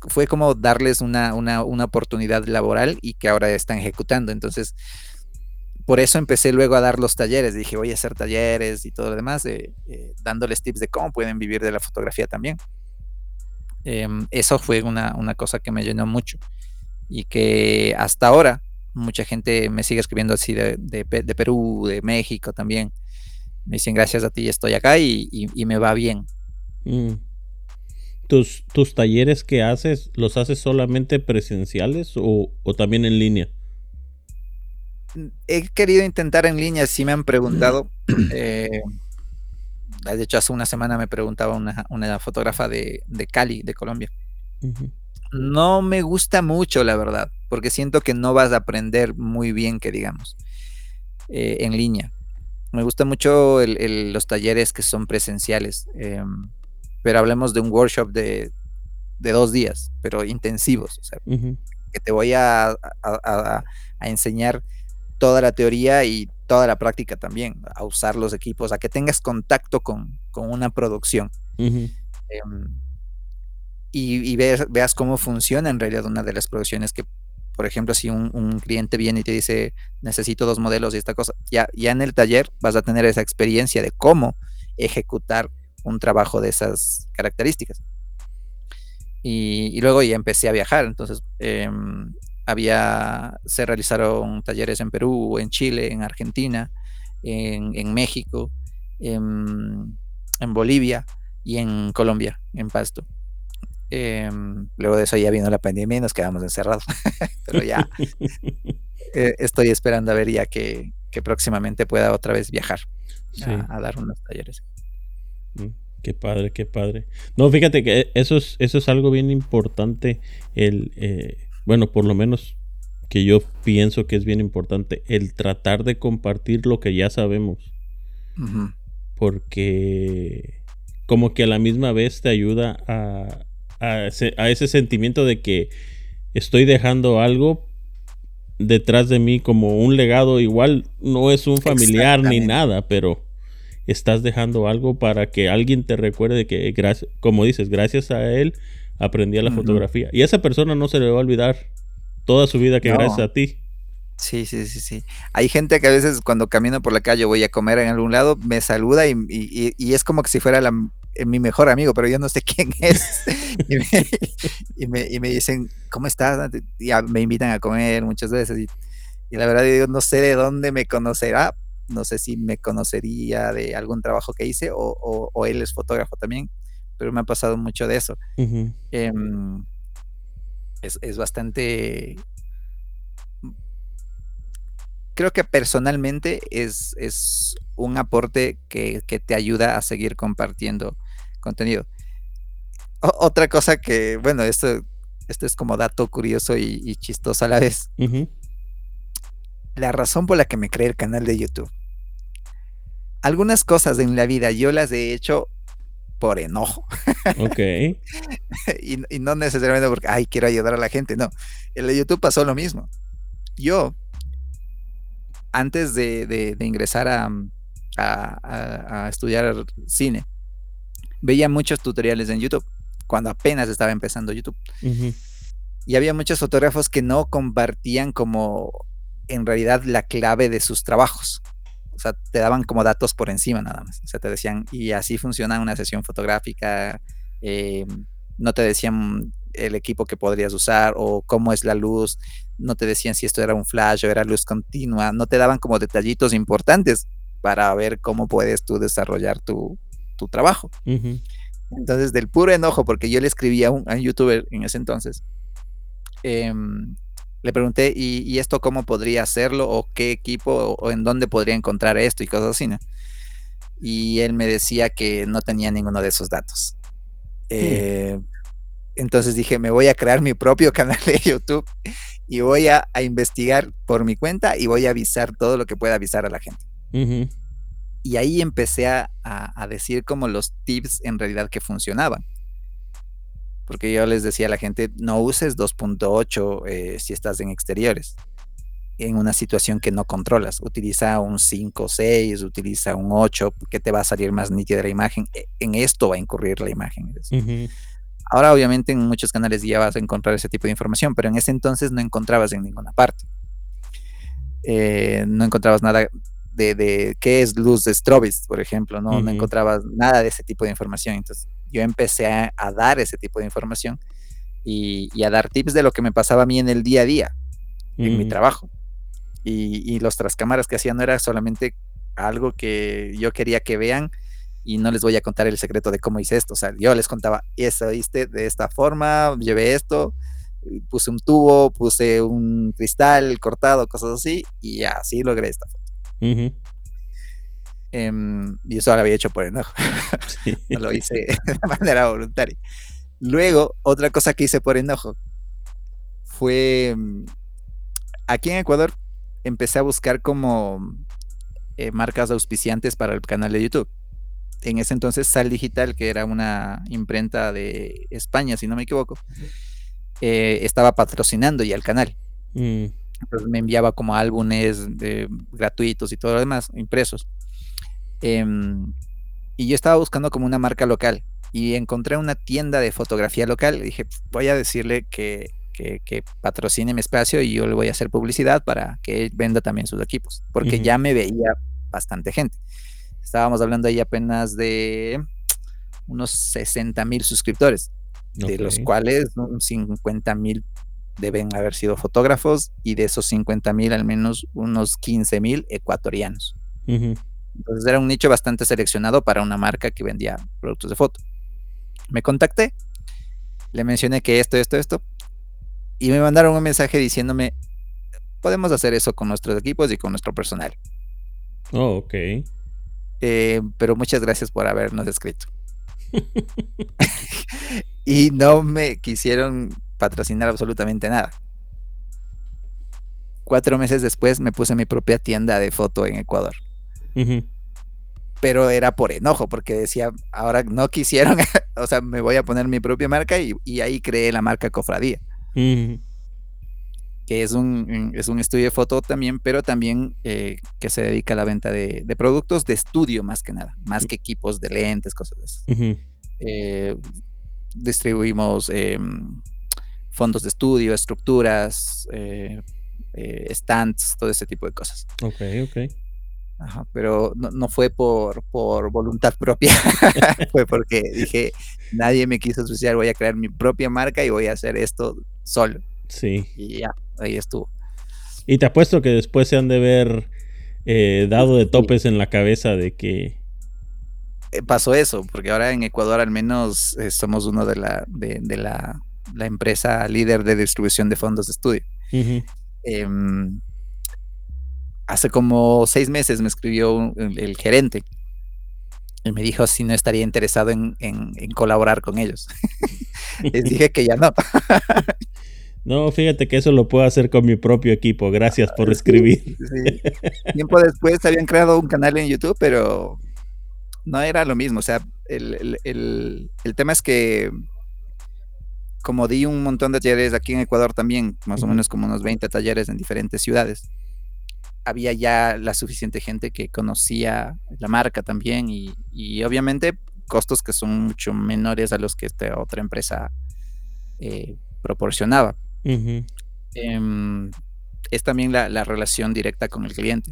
fue como darles una, oportunidad laboral y que ahora están ejecutando. Entonces, por eso empecé luego a dar los talleres. Dije, voy a hacer talleres y todo lo demás, eh, dándoles tips de cómo pueden vivir de la fotografía también. Em, eso fue una, una, cosa que me llenó mucho y que hasta ahora mucha gente me sigue escribiendo así de, Perú, de México también. Me dicen gracias a ti estoy acá y, me va bien. Mm. ¿Tus, ¿Tus, talleres que haces, los haces solamente presenciales o, también en línea? He querido intentar en línea, si me han preguntado. Eh, de hecho, hace una semana me preguntaba una, fotógrafa de, Cali, de Colombia no me gusta mucho, la verdad, porque siento que no vas a aprender muy bien, que digamos, eh, en línea. Me gusta mucho los talleres que son presenciales, em, pero hablemos de un workshop de, dos días, pero intensivos, o sea, que te voy a, enseñar toda la teoría y toda la práctica también, a usar los equipos, a que tengas contacto con, una producción y, veas, cómo funciona en realidad una de las producciones que, por ejemplo, si un, cliente viene y te dice, necesito dos modelos y esta cosa, ya, ya en el taller vas a tener esa experiencia de cómo ejecutar un trabajo de esas características. Y, luego ya empecé a viajar, entonces em, había, se realizaron talleres en Perú, en Chile, en Argentina, en, México, en, en Bolivia y en Colombia, en Pasto. Em, luego de eso ya vino la pandemia y nos quedamos encerrados. Pero ya eh, estoy esperando a ver ya que, próximamente pueda otra vez viajar a, dar unos talleres. Mm, qué padre, qué padre. No, fíjate que eso es, eso es algo bien importante. El, eh, bueno, por lo menos que yo pienso que es bien importante, el tratar de compartir lo que ya sabemos. Porque como que a la misma vez te ayuda a, a ese, sentimiento de que estoy dejando algo detrás de mí como un legado igual no es un familiar ni nada pero estás dejando algo para que alguien te recuerde que gracias como dices gracias a él aprendí a la fotografía. Y a esa persona no se le va a olvidar toda su vida que gracias a ti. Sí, sí, sí, sí. Hay gente que a veces cuando camino por la calle voy a comer en algún lado, me saluda y, y es como que si fuera la, mi mejor amigo, pero yo no sé quién es. y, me, y, me, dicen, ¿cómo estás? Y me invitan a comer muchas veces. Y la verdad, digo, no sé de dónde me conocerá. No sé si me conocería de algún trabajo que hice o, él es fotógrafo también, pero me ha pasado mucho de eso. Em, es, bastante creo que personalmente es, es un aporte que, te ayuda a seguir compartiendo contenido. otra cosa que, bueno, esto, esto es como dato curioso y, chistoso a la vez. La razón por la que me creé el canal de YouTube. Algunas cosas en la vida yo las he hecho por enojo. Ok. y, no necesariamente porque, ay, quiero ayudar a la gente. No, en el YouTube pasó lo mismo. Yo, antes de, ingresar a, a, estudiar cine, veía muchos tutoriales en YouTube, cuando apenas estaba empezando YouTube. Y había muchos fotógrafos que no compartían como en realidad la clave de sus trabajos. O sea, te daban como datos por encima nada más. O sea, te decían, y así funciona una sesión fotográfica. Eh, no te decían el equipo que podrías usar o cómo es la luz. No te decían si esto era un flash o era luz continua. No te daban como detallitos importantes para ver cómo puedes tú desarrollar tu, trabajo. Entonces, del puro enojo, porque yo le escribí a un, youtuber en ese entonces, em, le pregunté, ¿y, esto cómo podría hacerlo? ¿O qué equipo? O, en dónde podría encontrar esto? Y cosas así, ¿no? Y él me decía que no tenía ninguno de esos datos. Eh, entonces dije, me voy a crear mi propio canal de YouTube y voy a, investigar por mi cuenta y voy a avisar todo lo que pueda avisar a la gente. Y ahí empecé a, decir como los tips en realidad que funcionaban. Porque yo les decía a la gente, no uses 2.8 eh, si estás en exteriores, en una situación que no controlas. Utiliza un 5, 6, utiliza un 8, que te va a salir más nítida la imagen. E, en esto va a incurrir la imagen. Ahora obviamente en muchos canales ya vas a encontrar ese tipo de información, pero en ese entonces no encontrabas en ninguna parte. Eh, no encontrabas nada de, qué es luz de strobis, por ejemplo, ¿no? no encontrabas nada de ese tipo de información. Entonces yo empecé a, dar ese tipo de información y, a dar tips de lo que me pasaba a mí en el día a día, en mi trabajo. Y, y los trascámaras que hacía no era solamente algo que yo quería que vean y no les voy a contar el secreto de cómo hice esto. O sea, yo les contaba, eso viste de esta forma, llevé esto, puse un tubo, puse un cristal cortado, cosas así, y así logré esta foto. Em, y eso lo había hecho por enojo. no lo hice de manera voluntaria. Luego, otra cosa que hice por enojo fue mm, aquí en Ecuador empecé a buscar como eh, marcas auspiciantes para el canal de YouTube. En ese entonces Sal Digital, que era una imprenta de España, si no me equivoco, eh, estaba patrocinando ya el canal. Mm me enviaba como álbumes gratuitos y todo lo demás, impresos. Em, y yo estaba buscando como una marca local y encontré una tienda de fotografía local. Y dije, voy a decirle que, que, patrocine mi espacio y yo le voy a hacer publicidad para que venda también sus equipos, porque ya me veía bastante gente. Estábamos hablando ahí apenas de unos 60 mil suscriptores, de los cuales 50 mil deben haber sido fotógrafos y de esos 50 mil al menos unos 15 mil ecuatorianos. Entonces era un nicho bastante seleccionado para una marca que vendía productos de foto. Me contacté, le mencioné que esto, esto, esto, y me mandaron un mensaje diciéndome, podemos hacer eso con nuestros equipos y con nuestro personal. Oh, ok. Eh, pero muchas gracias por habernos escrito. y no me quisieron patrocinar absolutamente nada. Cuatro meses después me puse mi propia tienda de foto en Ecuador. Pero era por enojo, porque decía, ahora no quisieron, o sea, me voy a poner mi propia marca y, ahí creé la marca Cofradía. Que es un, es un estudio de foto también, pero también eh, que se dedica a la venta de, productos de estudio más que nada, más que equipos de lentes, cosas así. Eh, distribuimos em, fondos de estudio, estructuras, eh, eh, stands, todo ese tipo de cosas. Ok, ok. Ajá, pero no, fue por, por voluntad propia, fue porque dije, nadie me quiso asociar, voy a crear mi propia marca y voy a hacer esto solo. Sí. Y ya, ahí estuvo. Y te apuesto que después se han de ver eh, dado de topes en la cabeza de que... Eh, pasó eso, porque ahora en Ecuador al menos eh, somos uno de la, de, la, empresa líder de distribución de fondos de estudio. Em, hace como seis meses me escribió el, gerente y me dijo si no estaría interesado en, colaborar con ellos. Les dije que ya no. No, fíjate que eso lo puedo hacer con mi propio equipo. Gracias por escribir. Tiempo después habían creado un canal en YouTube, pero no era lo mismo. O sea, el, tema es que como di un montón de talleres aquí en Ecuador también, más o menos como unos 20 talleres en diferentes ciudades, había ya la suficiente gente que conocía la marca también y, obviamente costos que son mucho menores a los que esta otra empresa eh, proporcionaba. Em, es también la, relación directa con el cliente.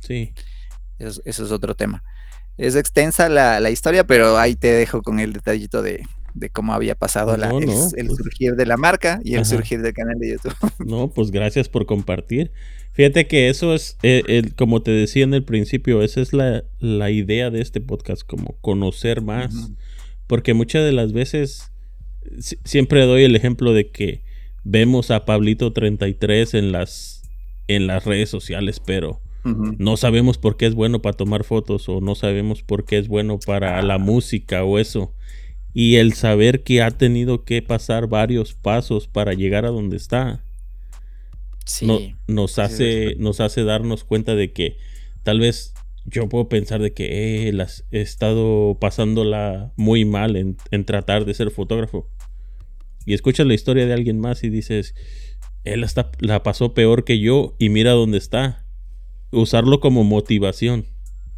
sí. Eso, es otro tema. Es extensa la, historia, pero ahí te dejo con el detallito de, cómo había pasado el, pues surgir de la marca y el surgir del canal de YouTube. No, pues gracias por compartir. Fíjate que eso es, eh, como te decía en el principio, esa es la, idea de este podcast, como conocer más. Porque muchas de las veces siempre doy el ejemplo de que vemos a Pablito 33 en las, en las redes sociales, pero no sabemos por qué es bueno para tomar fotos o no sabemos por qué es bueno para la música o eso. Y el saber que ha tenido que pasar varios pasos para llegar a donde está. nos, hace, nos hace darnos cuenta de que tal vez yo puedo pensar de que eh, las, he estado pasándola muy mal en, en, tratar de ser fotógrafo y escuchas la historia de alguien más y dices, él hasta la pasó peor que yo y mira dónde está. Usarlo como motivación.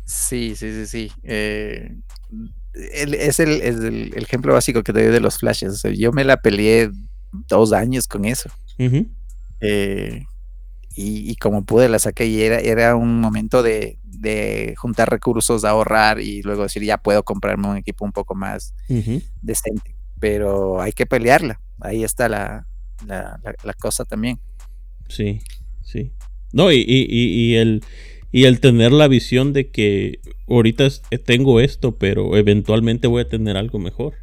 Sí, sí, sí, sí. Eh, es, el, ejemplo básico que te doy de los flashes. yo me la peleé dos años con eso. Eh, y, como pude la saqué y era, era un momento de, juntar recursos, de ahorrar y luego decir, ya puedo comprarme un equipo un poco más decente pero hay que pelearla. Ahí está la, cosa también. Sí, sí. No, y, y, el, y el tener la visión de que ahorita eh, tengo esto, pero eventualmente voy a tener algo mejor,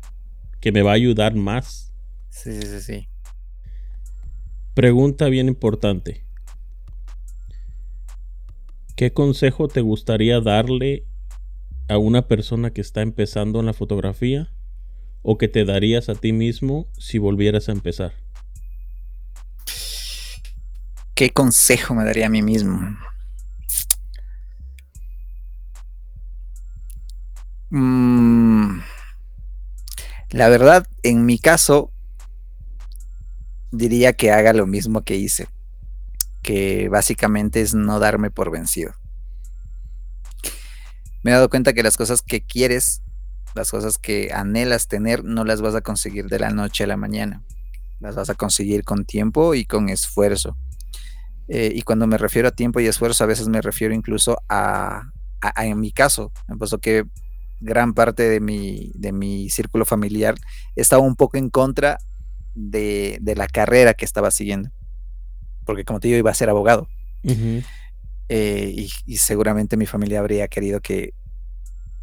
que me va a ayudar más. Sí, sí, sí. Pregunta bien importante. ¿Qué consejo te gustaría darle a una persona que está empezando en la fotografía o que te darías a ti mismo si volvieras a empezar? ¿Qué consejo me daría a mí mismo? Mm, la verdad, en mi caso, diría que haga lo mismo que hice, que básicamente es no darme por vencido. Me he dado cuenta que las cosas que quieres las cosas que anhelas tener no las vas a conseguir de la noche a la mañana. Las vas a conseguir con tiempo y con esfuerzo. Eh, y cuando me refiero a tiempo y esfuerzo, a veces me refiero incluso a, en mi caso, me pasó que gran parte de mi, de mi círculo familiar estaba un poco en contra de, la carrera que estaba siguiendo. Porque como te digo, iba a ser abogado. Eh, y, seguramente mi familia habría querido que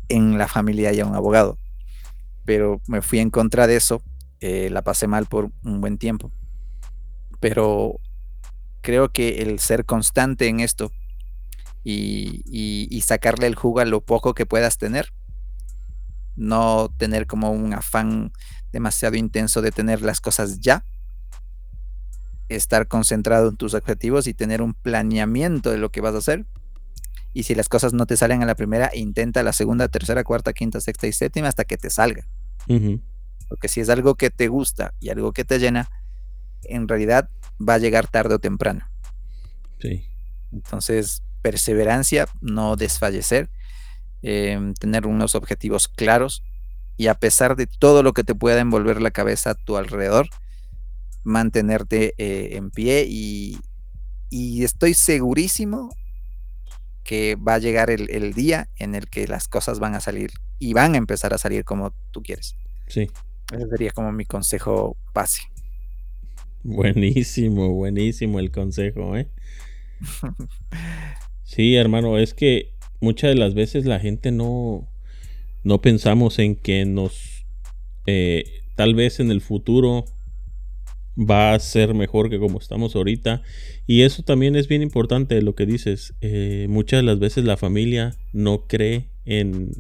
en la familia haya un abogado. Pero me fui en contra de eso, eh, la pasé mal por un buen tiempo. Pero creo que el ser constante en esto y, sacarle el jugo a lo poco que puedas tener, no tener como un afán demasiado intenso de tener las cosas ya, estar concentrado en tus objetivos y tener un planeamiento de lo que vas a hacer y si las cosas no te salen a la primera, intenta la segunda, tercera, cuarta, quinta, sexta y séptima hasta que te salga. Porque si es algo que te gusta y algo que te llena, en realidad va a llegar tarde o temprano. Sí. Entonces, perseverancia, no desfallecer, em, tener unos objetivos claros y a pesar de todo lo que te pueda envolver la cabeza a tu alrededor, mantenerte eh, en pie y, y estoy segurísimo que va a llegar el, día en el que las cosas van a salir y van a empezar a salir como tú quieres. Sí. Ese sería como mi consejo base. Buenísimo, buenísimo el consejo, ¿eh? sí, hermano, es que muchas de las veces la gente no, no pensamos en que nos, eh, tal vez en el futuro va a ser mejor que como estamos ahorita. Y eso también es bien importante lo que dices. Eh, muchas de las veces la familia no cree en,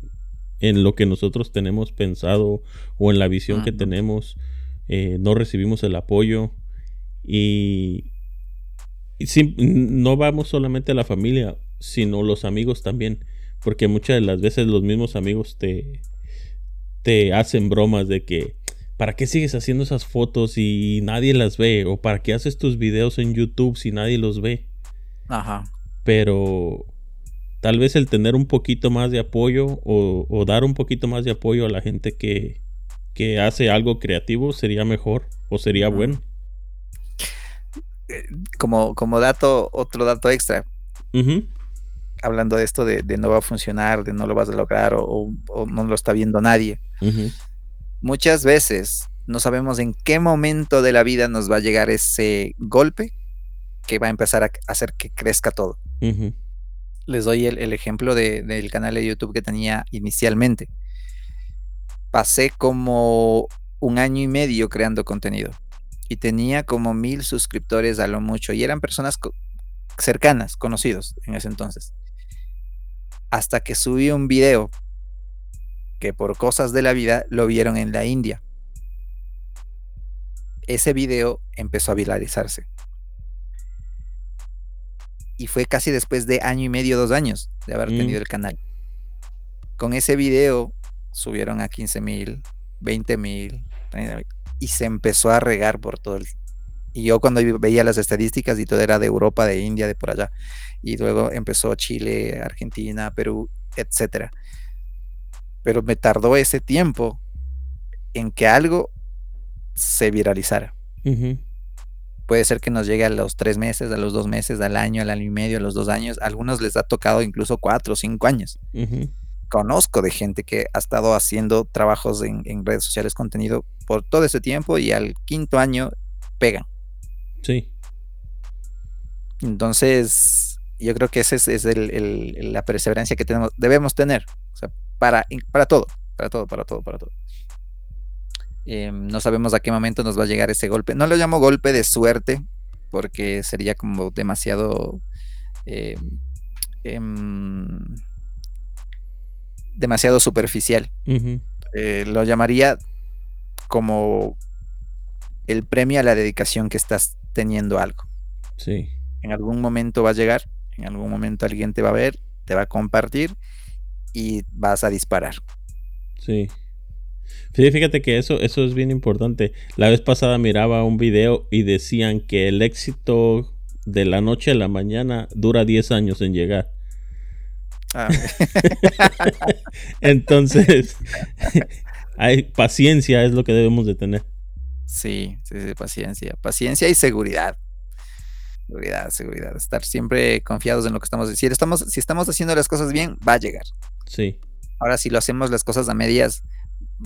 en lo que nosotros tenemos pensado o en la visión que tenemos. Eh, no recibimos el apoyo. Y, no vamos solamente a la familia, sino los amigos también. Porque muchas de las veces los mismos amigos te, te hacen bromas de que ¿para qué sigues haciendo esas fotos si nadie las ve? ¿O para qué haces tus videos en YouTube si nadie los ve? Ajá. Pero tal vez el tener un poquito más de apoyo o, dar un poquito más de apoyo a la gente que, que hace algo creativo sería mejor o sería bueno. Eh, como, como dato, otro dato extra. Hablando de esto de, no va a funcionar, de no lo vas a lograr o, no lo está viendo nadie muchas veces no sabemos en qué momento de la vida nos va a llegar ese golpe que va a empezar a hacer que crezca todo. Les doy el, ejemplo del canal de YouTube que tenía inicialmente. Pasé como un año y medio creando contenido y tenía como mil suscriptores a lo mucho y eran personas cercanas, conocidos en ese entonces. Hasta que subí un video que por cosas de la vida lo vieron en la India. Ese video empezó a viralizarse. Y fue casi después de año y medio, dos años de haber tenido mm. el canal. Con ese video subieron a 15 mil, 20 mil, y se empezó a regar por todo el... Y yo cuando veía las estadísticas y todo era de Europa, de India, de por allá. Y luego empezó Chile, Argentina, Perú, etcétera pero me tardó ese tiempo en que algo se viralizara. Puede ser que nos llegue a los tres meses, a los dos meses, al año, al año y medio, a los dos años. A algunos les ha tocado incluso cuatro o cinco años. Conozco de gente que ha estado haciendo trabajos en, redes sociales, contenido por todo ese tiempo y al quinto año pegan. Sí. Entonces, yo creo que esa es, la perseverancia que tenemos, debemos tener para, para todo, para todo, para todo, para todo. Em, no sabemos a qué momento nos va a llegar ese golpe. No lo llamo golpe de suerte, porque sería como demasiado... Em, em, demasiado superficial. Eh, lo llamaría como el premio a la dedicación que estás teniendo algo. Sí. En algún momento va a llegar, en algún momento alguien te va a ver, te va a compartir y vas a disparar. Sí. Sí, fíjate que eso, eso es bien importante. La vez pasada miraba un video y decían que el éxito de la noche a la mañana dura 10 años en llegar. Ah. Entonces, hay paciencia es lo que debemos de tener. Sí, sí, sí, paciencia. Paciencia y seguridad. Seguridad, seguridad. Estar siempre confiados en lo que estamos diciendo. Estamos, si estamos haciendo las cosas bien, va a llegar. Sí. Ahora, si lo hacemos las cosas a medias,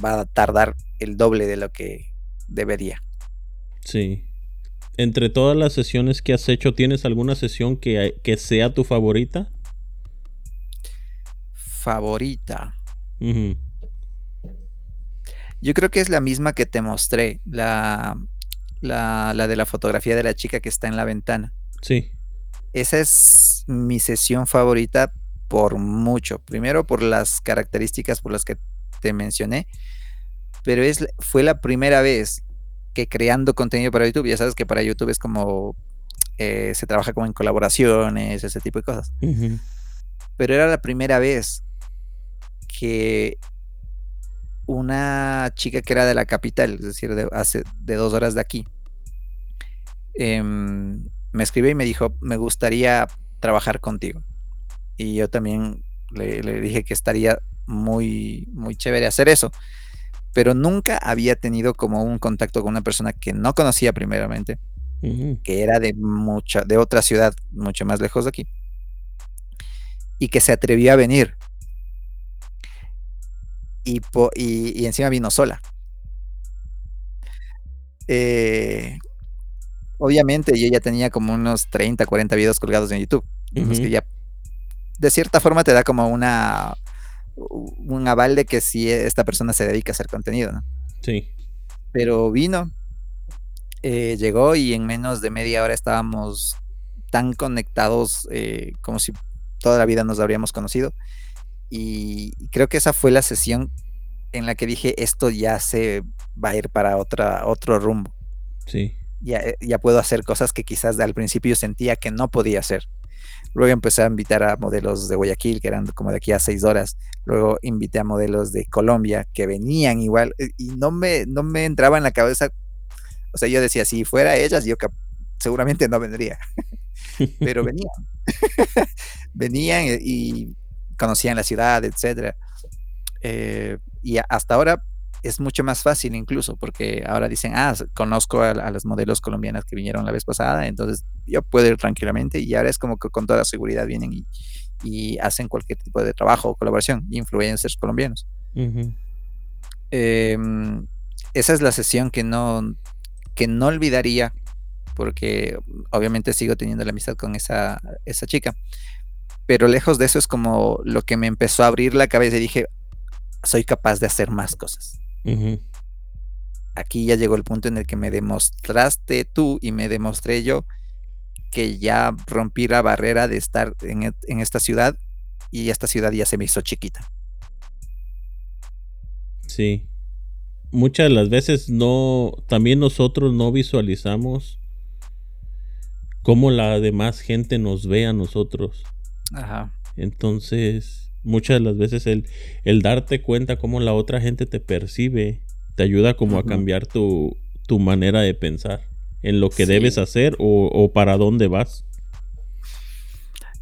va a tardar el doble de lo que debería. Sí. Entre todas las sesiones que has hecho, ¿tienes alguna sesión que, que sea tu favorita? Favorita. Yo creo que es la misma que te mostré, la, la, la, de la fotografía de la chica que está en la ventana. Sí. Esa es mi sesión favorita por mucho. Primero por las características por las que te mencioné, pero es, fue la primera vez que creando contenido para YouTube, ya sabes que para YouTube es como eh, se trabaja como en colaboraciones, ese tipo de cosas. Pero era la primera vez que una chica que era de la capital, es decir, de, hace de dos horas de aquí, em, me escribió y me dijo, me gustaría trabajar contigo y yo también le, dije que estaría muy, muy chévere hacer eso. Pero nunca había tenido como un contacto con una persona que no conocía primeramente, que era de mucha, de otra ciudad, mucho más lejos de aquí, y que se atrevió a venir. Y, y, encima vino sola. Eh, obviamente yo ya tenía como unos 30, 40 videos colgados en YouTube, que ya de cierta forma te da como una un aval de que si esta persona se dedica a hacer contenido, ¿no? Sí. Pero vino, eh, llegó y en menos de media hora estábamos tan conectados eh, como si toda la vida nos habríamos conocido. Y creo que esa fue la sesión en la que dije, esto ya se va a ir para otra, otro rumbo. Sí. Ya, eh, ya puedo hacer cosas que quizás al principio sentía que no podía hacer. Luego empecé a invitar a modelos de Guayaquil, que eran como de aquí a seis horas. Luego invité a modelos de Colombia, que venían igual. Eh, y no me, no me entraba en la cabeza. O sea, yo decía, si fuera ellas, yo seguramente no vendría. Pero venían. venían y conocían la ciudad, etcétera. Eh, y hasta ahora es mucho más fácil incluso, porque ahora dicen, ah, conozco a, las modelos colombianas que vinieron la vez pasada, entonces yo puedo ir tranquilamente y ahora es como que con toda seguridad vienen y, hacen cualquier tipo de trabajo o colaboración, influencers colombianos. Em, esa es la sesión que no, que no olvidaría, porque obviamente sigo teniendo la amistad con esa, esa chica, pero lejos de eso es como lo que me empezó a abrir la cabeza y dije, soy capaz de hacer más cosas. Aquí ya llegó el punto en el que me demostraste tú y me demostré yo que ya rompí la barrera de estar en, en esta ciudad y esta ciudad ya se me hizo chiquita. Sí. Muchas de las veces no, también nosotros no visualizamos cómo la demás gente nos ve a nosotros. Ajá. Entonces, muchas de las veces el, el darte cuenta cómo la otra gente te percibe te ayuda como a cambiar tu, tu, manera de pensar en lo que debes hacer o, para dónde vas.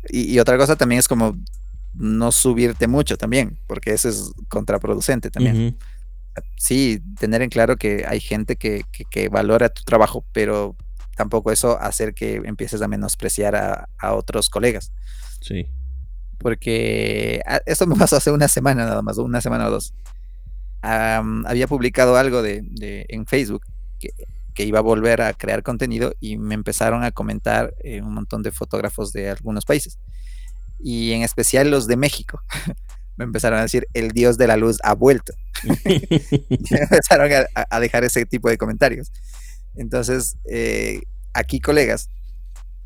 Y, otra cosa también es como no subirte mucho también, porque eso es contraproducente también. Sí, tener en claro que hay gente que, que, valora tu trabajo, pero tampoco eso hacer que empieces a menospreciar a, a otros colegas. Sí porque ah, eso me pasó hace una semana nada más, una semana o dos. había publicado algo de, en Facebook que, iba a volver a crear contenido y me empezaron a comentar eh, un montón de fotógrafos de algunos países y en especial los de México. me empezaron a decir, el dios de la luz ha vuelto. y empezaron a, dejar ese tipo de comentarios. Entonces, eh, aquí colegas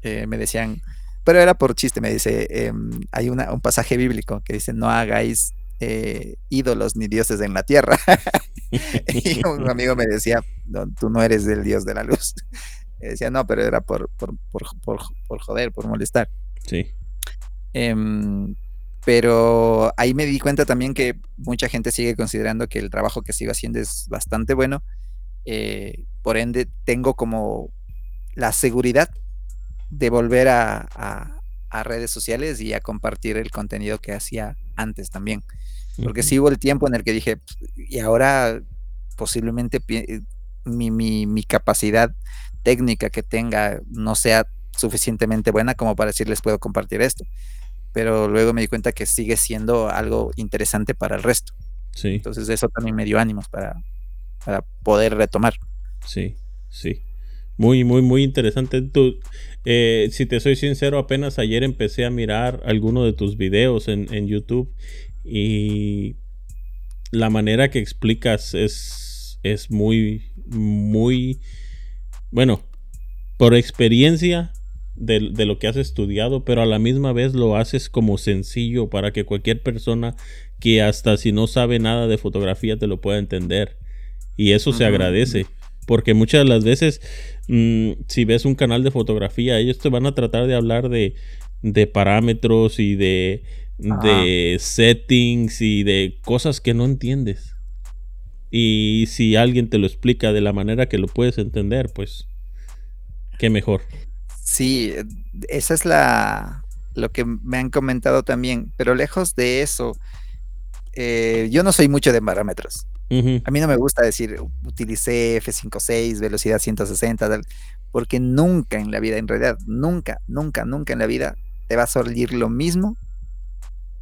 eh, me decían, pero era por chiste, me dice, em, hay un pasaje bíblico que dice, no hagáis eh, ídolos ni dioses en la tierra. y un amigo me decía, tú no eres el dios de la luz. decía, no, pero era por, por, joder, por molestar. Sí. Em, pero ahí me di cuenta también que mucha gente sigue considerando que el trabajo que sigo haciendo es bastante bueno. Eh, por ende, tengo como la seguridad de volver a, redes sociales y a compartir el contenido que hacía antes también. Porque sí hubo el tiempo en el que dije, y ahora posiblemente mi, mi, capacidad técnica que tenga no sea suficientemente buena como para decirles puedo compartir esto. Pero luego me di cuenta que sigue siendo algo interesante para el resto. Sí. Entonces eso también me dio ánimos para, para poder retomar. Sí, sí. Muy, muy, muy interesante. Tú, eh, si te soy sincero, apenas ayer empecé a mirar algunos de tus videos en, YouTube y la manera que explicas es, es muy, muy, bueno, por experiencia de, de, lo que has estudiado, pero a la misma vez lo haces como sencillo para que cualquier persona que hasta si no sabe nada de fotografía te lo pueda entender. Y eso se agradece. Porque muchas de las veces, mm, si ves un canal de fotografía, ellos te van a tratar de hablar de, parámetros y de, de settings y de cosas que no entiendes. Y si alguien te lo explica de la manera que lo puedes entender, pues qué mejor. Sí, esa es la lo que me han comentado también, pero lejos de eso, eh, yo no soy mucho de parámetros. A mí no me gusta decir utilicé F56, velocidad 160, porque nunca en la vida, en realidad, nunca, nunca, nunca en la vida te va a salir lo mismo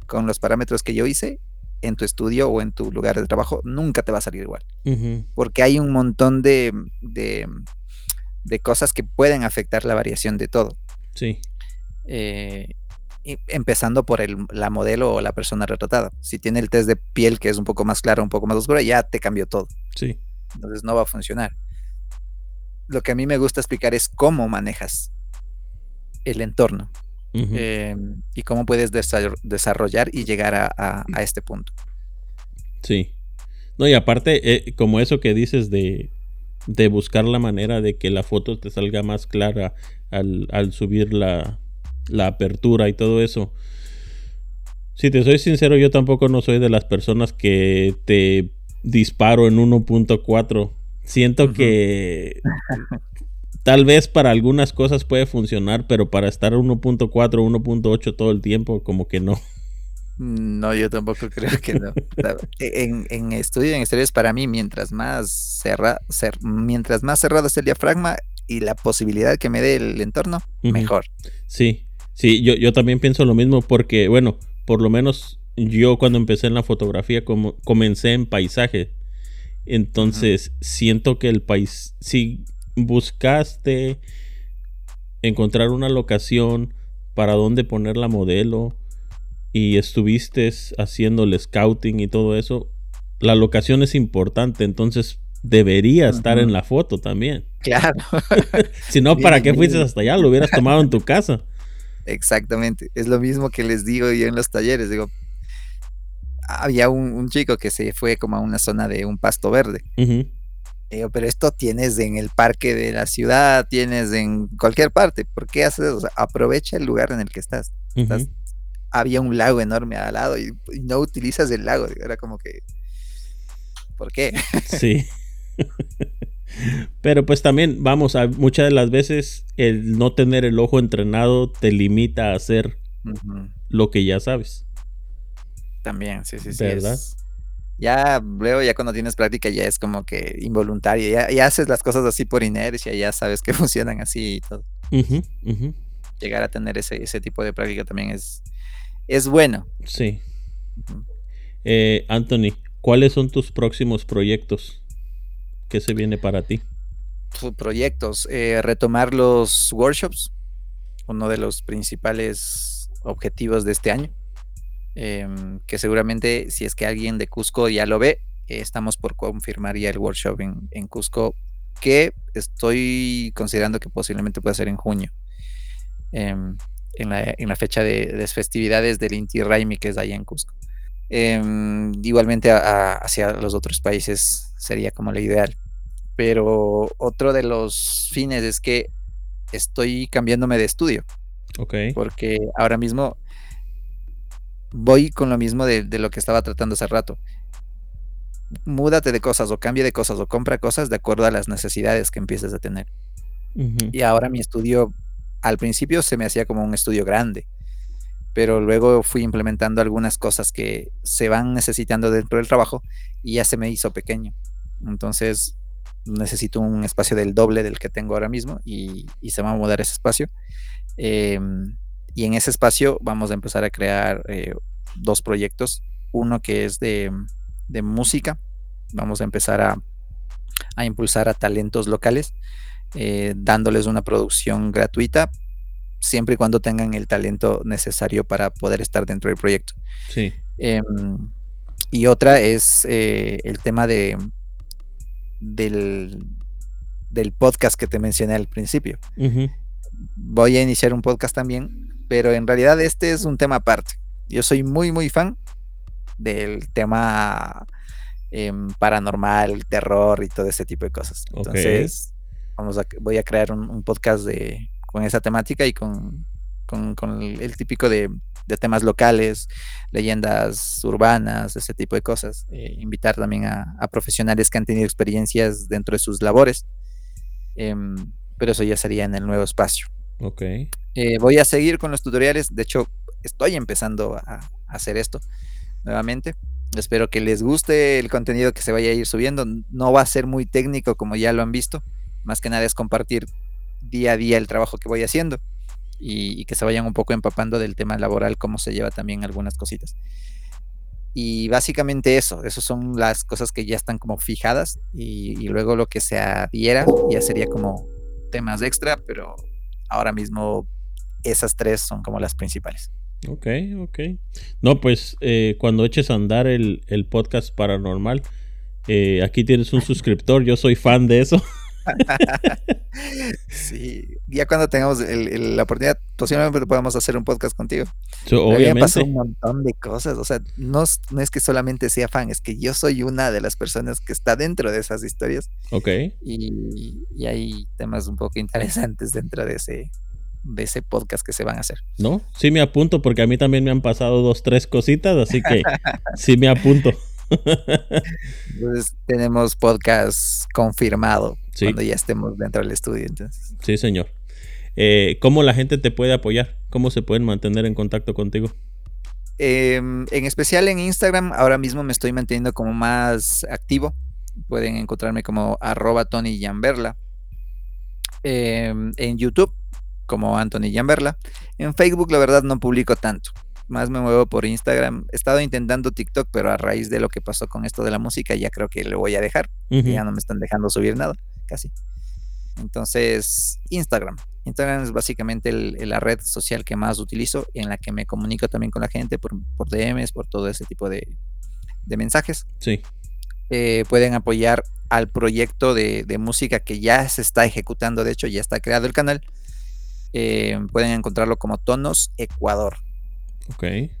con los parámetros que yo hice en tu estudio o en tu lugar de trabajo, nunca te va a salir igual. Porque hay un montón de, de, de cosas que pueden afectar la variación de todo. Sí. Eh, empezando por el, la modelo o la persona retratada. Si tiene el test de piel que es un poco más claro, un poco más oscura, ya te cambió todo. Sí. Entonces no va a funcionar. Lo que a mí me gusta explicar es cómo manejas el entorno em, y cómo puedes desarrollar y llegar a, este punto. Sí. No, y aparte, eh, como eso que dices de, de, buscar la manera de que la foto te salga más clara al, al subir la, la apertura y todo eso. Si te soy sincero, yo tampoco no soy de las personas que te disparo en 1.4. Siento que tal vez para algunas cosas puede funcionar, pero para estar 1.4, 1.8 todo el tiempo, como que no. No, yo tampoco creo que no. en, en estudio en estudios, para mí, mientras más, cerra, mientras más cerrado es el diafragma y la posibilidad que me dé el entorno, mejor. Sí, Sí, yo, yo también pienso lo mismo porque, bueno, por lo menos yo cuando empecé en la fotografía como, comencé en paisaje. Entonces, siento que el país, si buscaste encontrar una locación para dónde poner la modelo y estuviste haciendo el scouting y todo eso, la locación es importante, entonces debería estar en la foto también. Claro. si no, ¿para qué fuiste hasta allá? Lo hubieras tomado en tu casa. Exactamente. Es lo mismo que les digo yo en los talleres. Digo, había un, chico que se fue como a una zona de un pasto verde. Digo, pero esto tienes en el parque de la ciudad, tienes en cualquier parte. ¿Por qué haces eso? aprovecha el lugar en el que estás. había un lago enorme al lado y, y, no utilizas el lago. Era como que. ¿Por qué? Sí. Pero pues también, vamos, a, muchas de las veces el no tener el ojo entrenado te limita a hacer lo que ya sabes. También, sí, sí, sí. ¿Verdad? ya luego, ya cuando tienes práctica, ya es como que involuntario. Ya, haces las cosas así por inercia, ya sabes que funcionan así y todo. Llegar a tener ese, ese tipo de práctica también es, es bueno. Sí. Eh, Anthony, ¿cuáles son tus próximos proyectos? ¿Qué se viene para ti? Proyectos, eh, retomar los workshops, uno de los principales objetivos de este año, em, que seguramente si es que alguien de Cusco ya lo ve, estamos por confirmar ya el workshop en, Cusco, que estoy considerando que posiblemente pueda ser en junio, em, en, la, fecha de, festividades del Inti Raimi, que es allá en Cusco. Em, igualmente hacia los otros países sería como lo ideal. Pero otro de los fines es que estoy cambiándome de estudio. Ok. Porque ahora mismo voy con lo mismo de, lo que estaba tratando hace rato. Múdate de cosas o cambia de cosas o compra cosas de acuerdo a las necesidades que empieces a tener. Y ahora mi estudio, al principio se me hacía como un estudio grande pero luego fui implementando algunas cosas que se van necesitando dentro del trabajo y ya se me hizo pequeño. Entonces necesito un espacio del doble del que tengo ahora mismo y, se va a mudar ese espacio. Em, y en ese espacio vamos a empezar a crear eh, dos proyectos. Uno que es de, música. Vamos a empezar a, impulsar a talentos locales, eh, dándoles una producción gratuita siempre y cuando tengan el talento necesario para poder estar dentro del proyecto. Sí. Em, y otra es eh, el tema de del, del, podcast que te mencioné al principio. Voy a iniciar un podcast también, pero en realidad este es un tema aparte. Yo soy muy, muy fan del tema em, paranormal, terror y todo ese tipo de cosas. Entonces, vamos a, voy a crear un podcast de con esa temática y con, el, típico de, temas locales, leyendas urbanas, ese tipo de cosas. Eh, invitar también a, profesionales que han tenido experiencias dentro de sus labores. Em, pero eso ya sería en el nuevo espacio. Ok. Eh, voy a seguir con los tutoriales. De hecho, estoy empezando a, hacer esto nuevamente. Espero que les guste el contenido que se vaya a ir subiendo. No va a ser muy técnico como ya lo han visto. Más que nada es compartir día a día el trabajo que voy haciendo y, que se vayan un poco empapando del tema laboral, cómo se lleva también algunas cositas. Y básicamente eso, esas son las cosas que ya están como fijadas y, luego lo que se adhiera ya sería como temas extra, pero ahora mismo esas tres son como las principales. Ok, ok. No, pues eh, cuando eches a andar el, el podcast paranormal, eh, aquí tienes un suscriptor, yo soy fan de eso. sí, ya cuando tengamos la oportunidad, posiblemente podamos hacer un podcast contigo. obviamente. Me pasó un montón de cosas, o sea, no, no, es que solamente sea fan, es que yo soy una de las personas que está dentro de esas historias. Ok. Y, y hay temas un poco interesantes dentro de ese, de ese podcast que se van a hacer. No, sí me apunto porque a mí también me han pasado dos, tres cositas, así que sí me apunto. Entonces tenemos podcast confirmado cuando ya estemos dentro del estudio. Entonces. Sí, señor. Eh, ¿Cómo la gente te puede apoyar? ¿Cómo se pueden mantener en contacto contigo? Em, en especial en Instagram, ahora mismo me estoy manteniendo como más activo. Pueden encontrarme como arroba Tony. Em, en YouTube, como Anthony Yamberla. En Facebook, la verdad, no publico tanto más me muevo por Instagram. He estado intentando TikTok, pero a raíz de lo que pasó con esto de la música, ya creo que lo voy a dejar. Ya no me están dejando subir nada, casi. Entonces, Instagram. Instagram es básicamente la red social que más utilizo, en la que me comunico también con la gente por, por DMs, por todo ese tipo de, mensajes. Sí. Eh, pueden apoyar al proyecto de, música que ya se está ejecutando, de hecho ya está creado el canal. Eh, pueden encontrarlo como Tonos Ecuador. Ok. Em,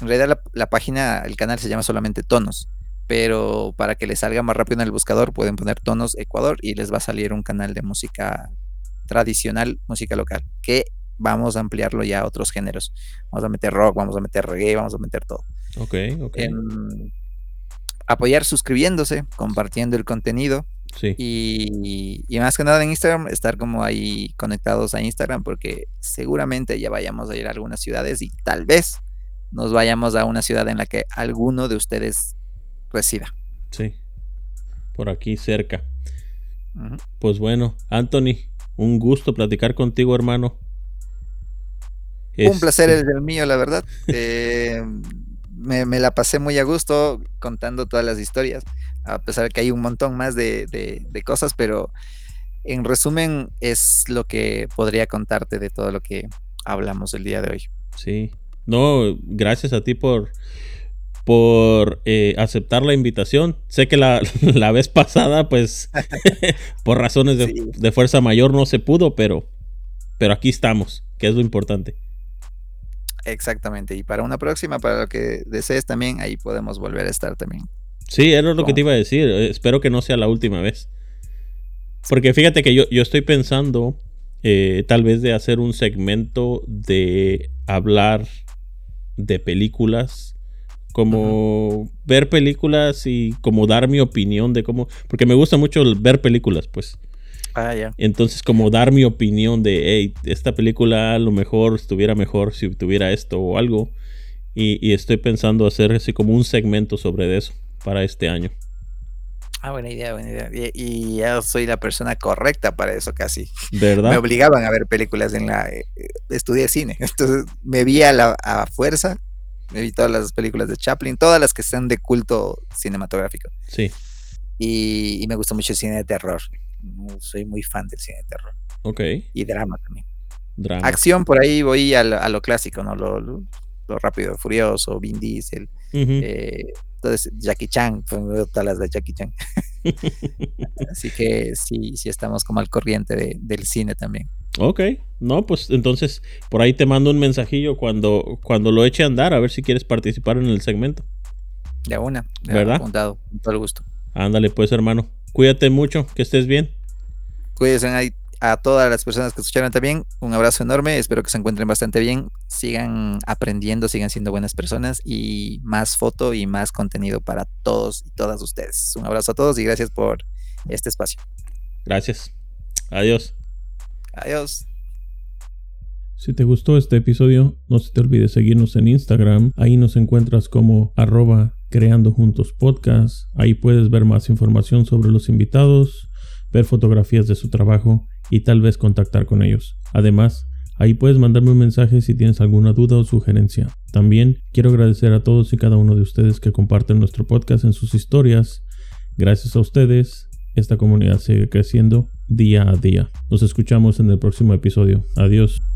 en realidad la, página, el canal se llama solamente Tonos, pero para que les salga más rápido en el buscador pueden poner Tonos Ecuador y les va a salir un canal de música tradicional, música local, que vamos a ampliarlo ya a otros géneros. Vamos a meter rock, vamos a meter reggae, vamos a meter todo. Ok, ok. Em, apoyar suscribiéndose, compartiendo el contenido. Sí. Y, y, más que nada en Instagram, estar como ahí conectados a Instagram, porque seguramente ya vayamos a ir a algunas ciudades y tal vez nos vayamos a una ciudad en la que alguno de ustedes resida. Sí, por aquí cerca. Pues bueno, Anthony, un gusto platicar contigo, hermano. Un placer es el mío, la verdad. Eh, me, me, la pasé muy a gusto contando todas las historias a pesar de que hay un montón más de, cosas, pero en resumen es lo que podría contarte de todo lo que hablamos el día de hoy. Sí, no, gracias a ti por, por eh, aceptar la invitación. Sé que la, vez pasada, pues, por razones de, fuerza mayor no se pudo, pero, pero aquí estamos, que es lo importante. Exactamente, y para una próxima, para lo que desees también, ahí podemos volver a estar también. Sí, era lo que te iba a decir. Eh, espero que no sea la última vez. Porque fíjate que yo, yo estoy pensando eh, tal vez de hacer un segmento de hablar de películas. Como ver películas y como dar mi opinión de cómo... Porque me gusta mucho ver películas, pues. Ah, ya. Entonces, como dar mi opinión de, hey, esta película a lo mejor estuviera mejor si tuviera esto o algo. Y, y estoy pensando hacer así como un segmento sobre eso para este año. Ah, buena idea, buena idea. Y, ya soy la persona correcta para eso casi. ¿Verdad? Me obligaban a ver películas en la... Eh, estudié cine, entonces me vi a la a fuerza, me vi todas las películas de Chaplin, todas las que sean de culto cinematográfico. Sí. Y, me gusta mucho el cine de terror. Soy muy fan del cine de terror. Ok. Y drama también. Drama. Acción, por ahí voy a lo, clásico, ¿no? Lo, lo, rápido, furioso, Vin Diesel. Entonces, Jackie Chan, pues todas las de Jackie Chan. Así que sí, sí estamos como al corriente del cine también. Ok, no, pues entonces por ahí te mando un mensajillo cuando, cuando lo eche a andar, a ver si quieres participar en el segmento. De una, ¿verdad? Apuntado, con todo el gusto. Ándale, pues hermano, cuídate mucho, que estés bien. Cuídense ahí a todas las personas que escucharon también, un abrazo enorme, espero que se encuentren bastante bien, sigan aprendiendo, sigan siendo buenas personas y más foto y más contenido para todos y todas ustedes. Un abrazo a todos y gracias por este espacio. Gracias. Adiós. Adiós. Si te gustó este episodio, no se te olvide seguirnos en Instagram. Ahí nos encuentras como arroba creando juntos podcast. Ahí puedes ver más información sobre los invitados, ver fotografías de su trabajo y tal vez contactar con ellos. Además, ahí puedes mandarme un mensaje si tienes alguna duda o sugerencia. También quiero agradecer a todos y cada uno de ustedes que comparten nuestro podcast en sus historias. Gracias a ustedes, esta comunidad sigue creciendo día a día. Nos escuchamos en el próximo episodio. Adiós.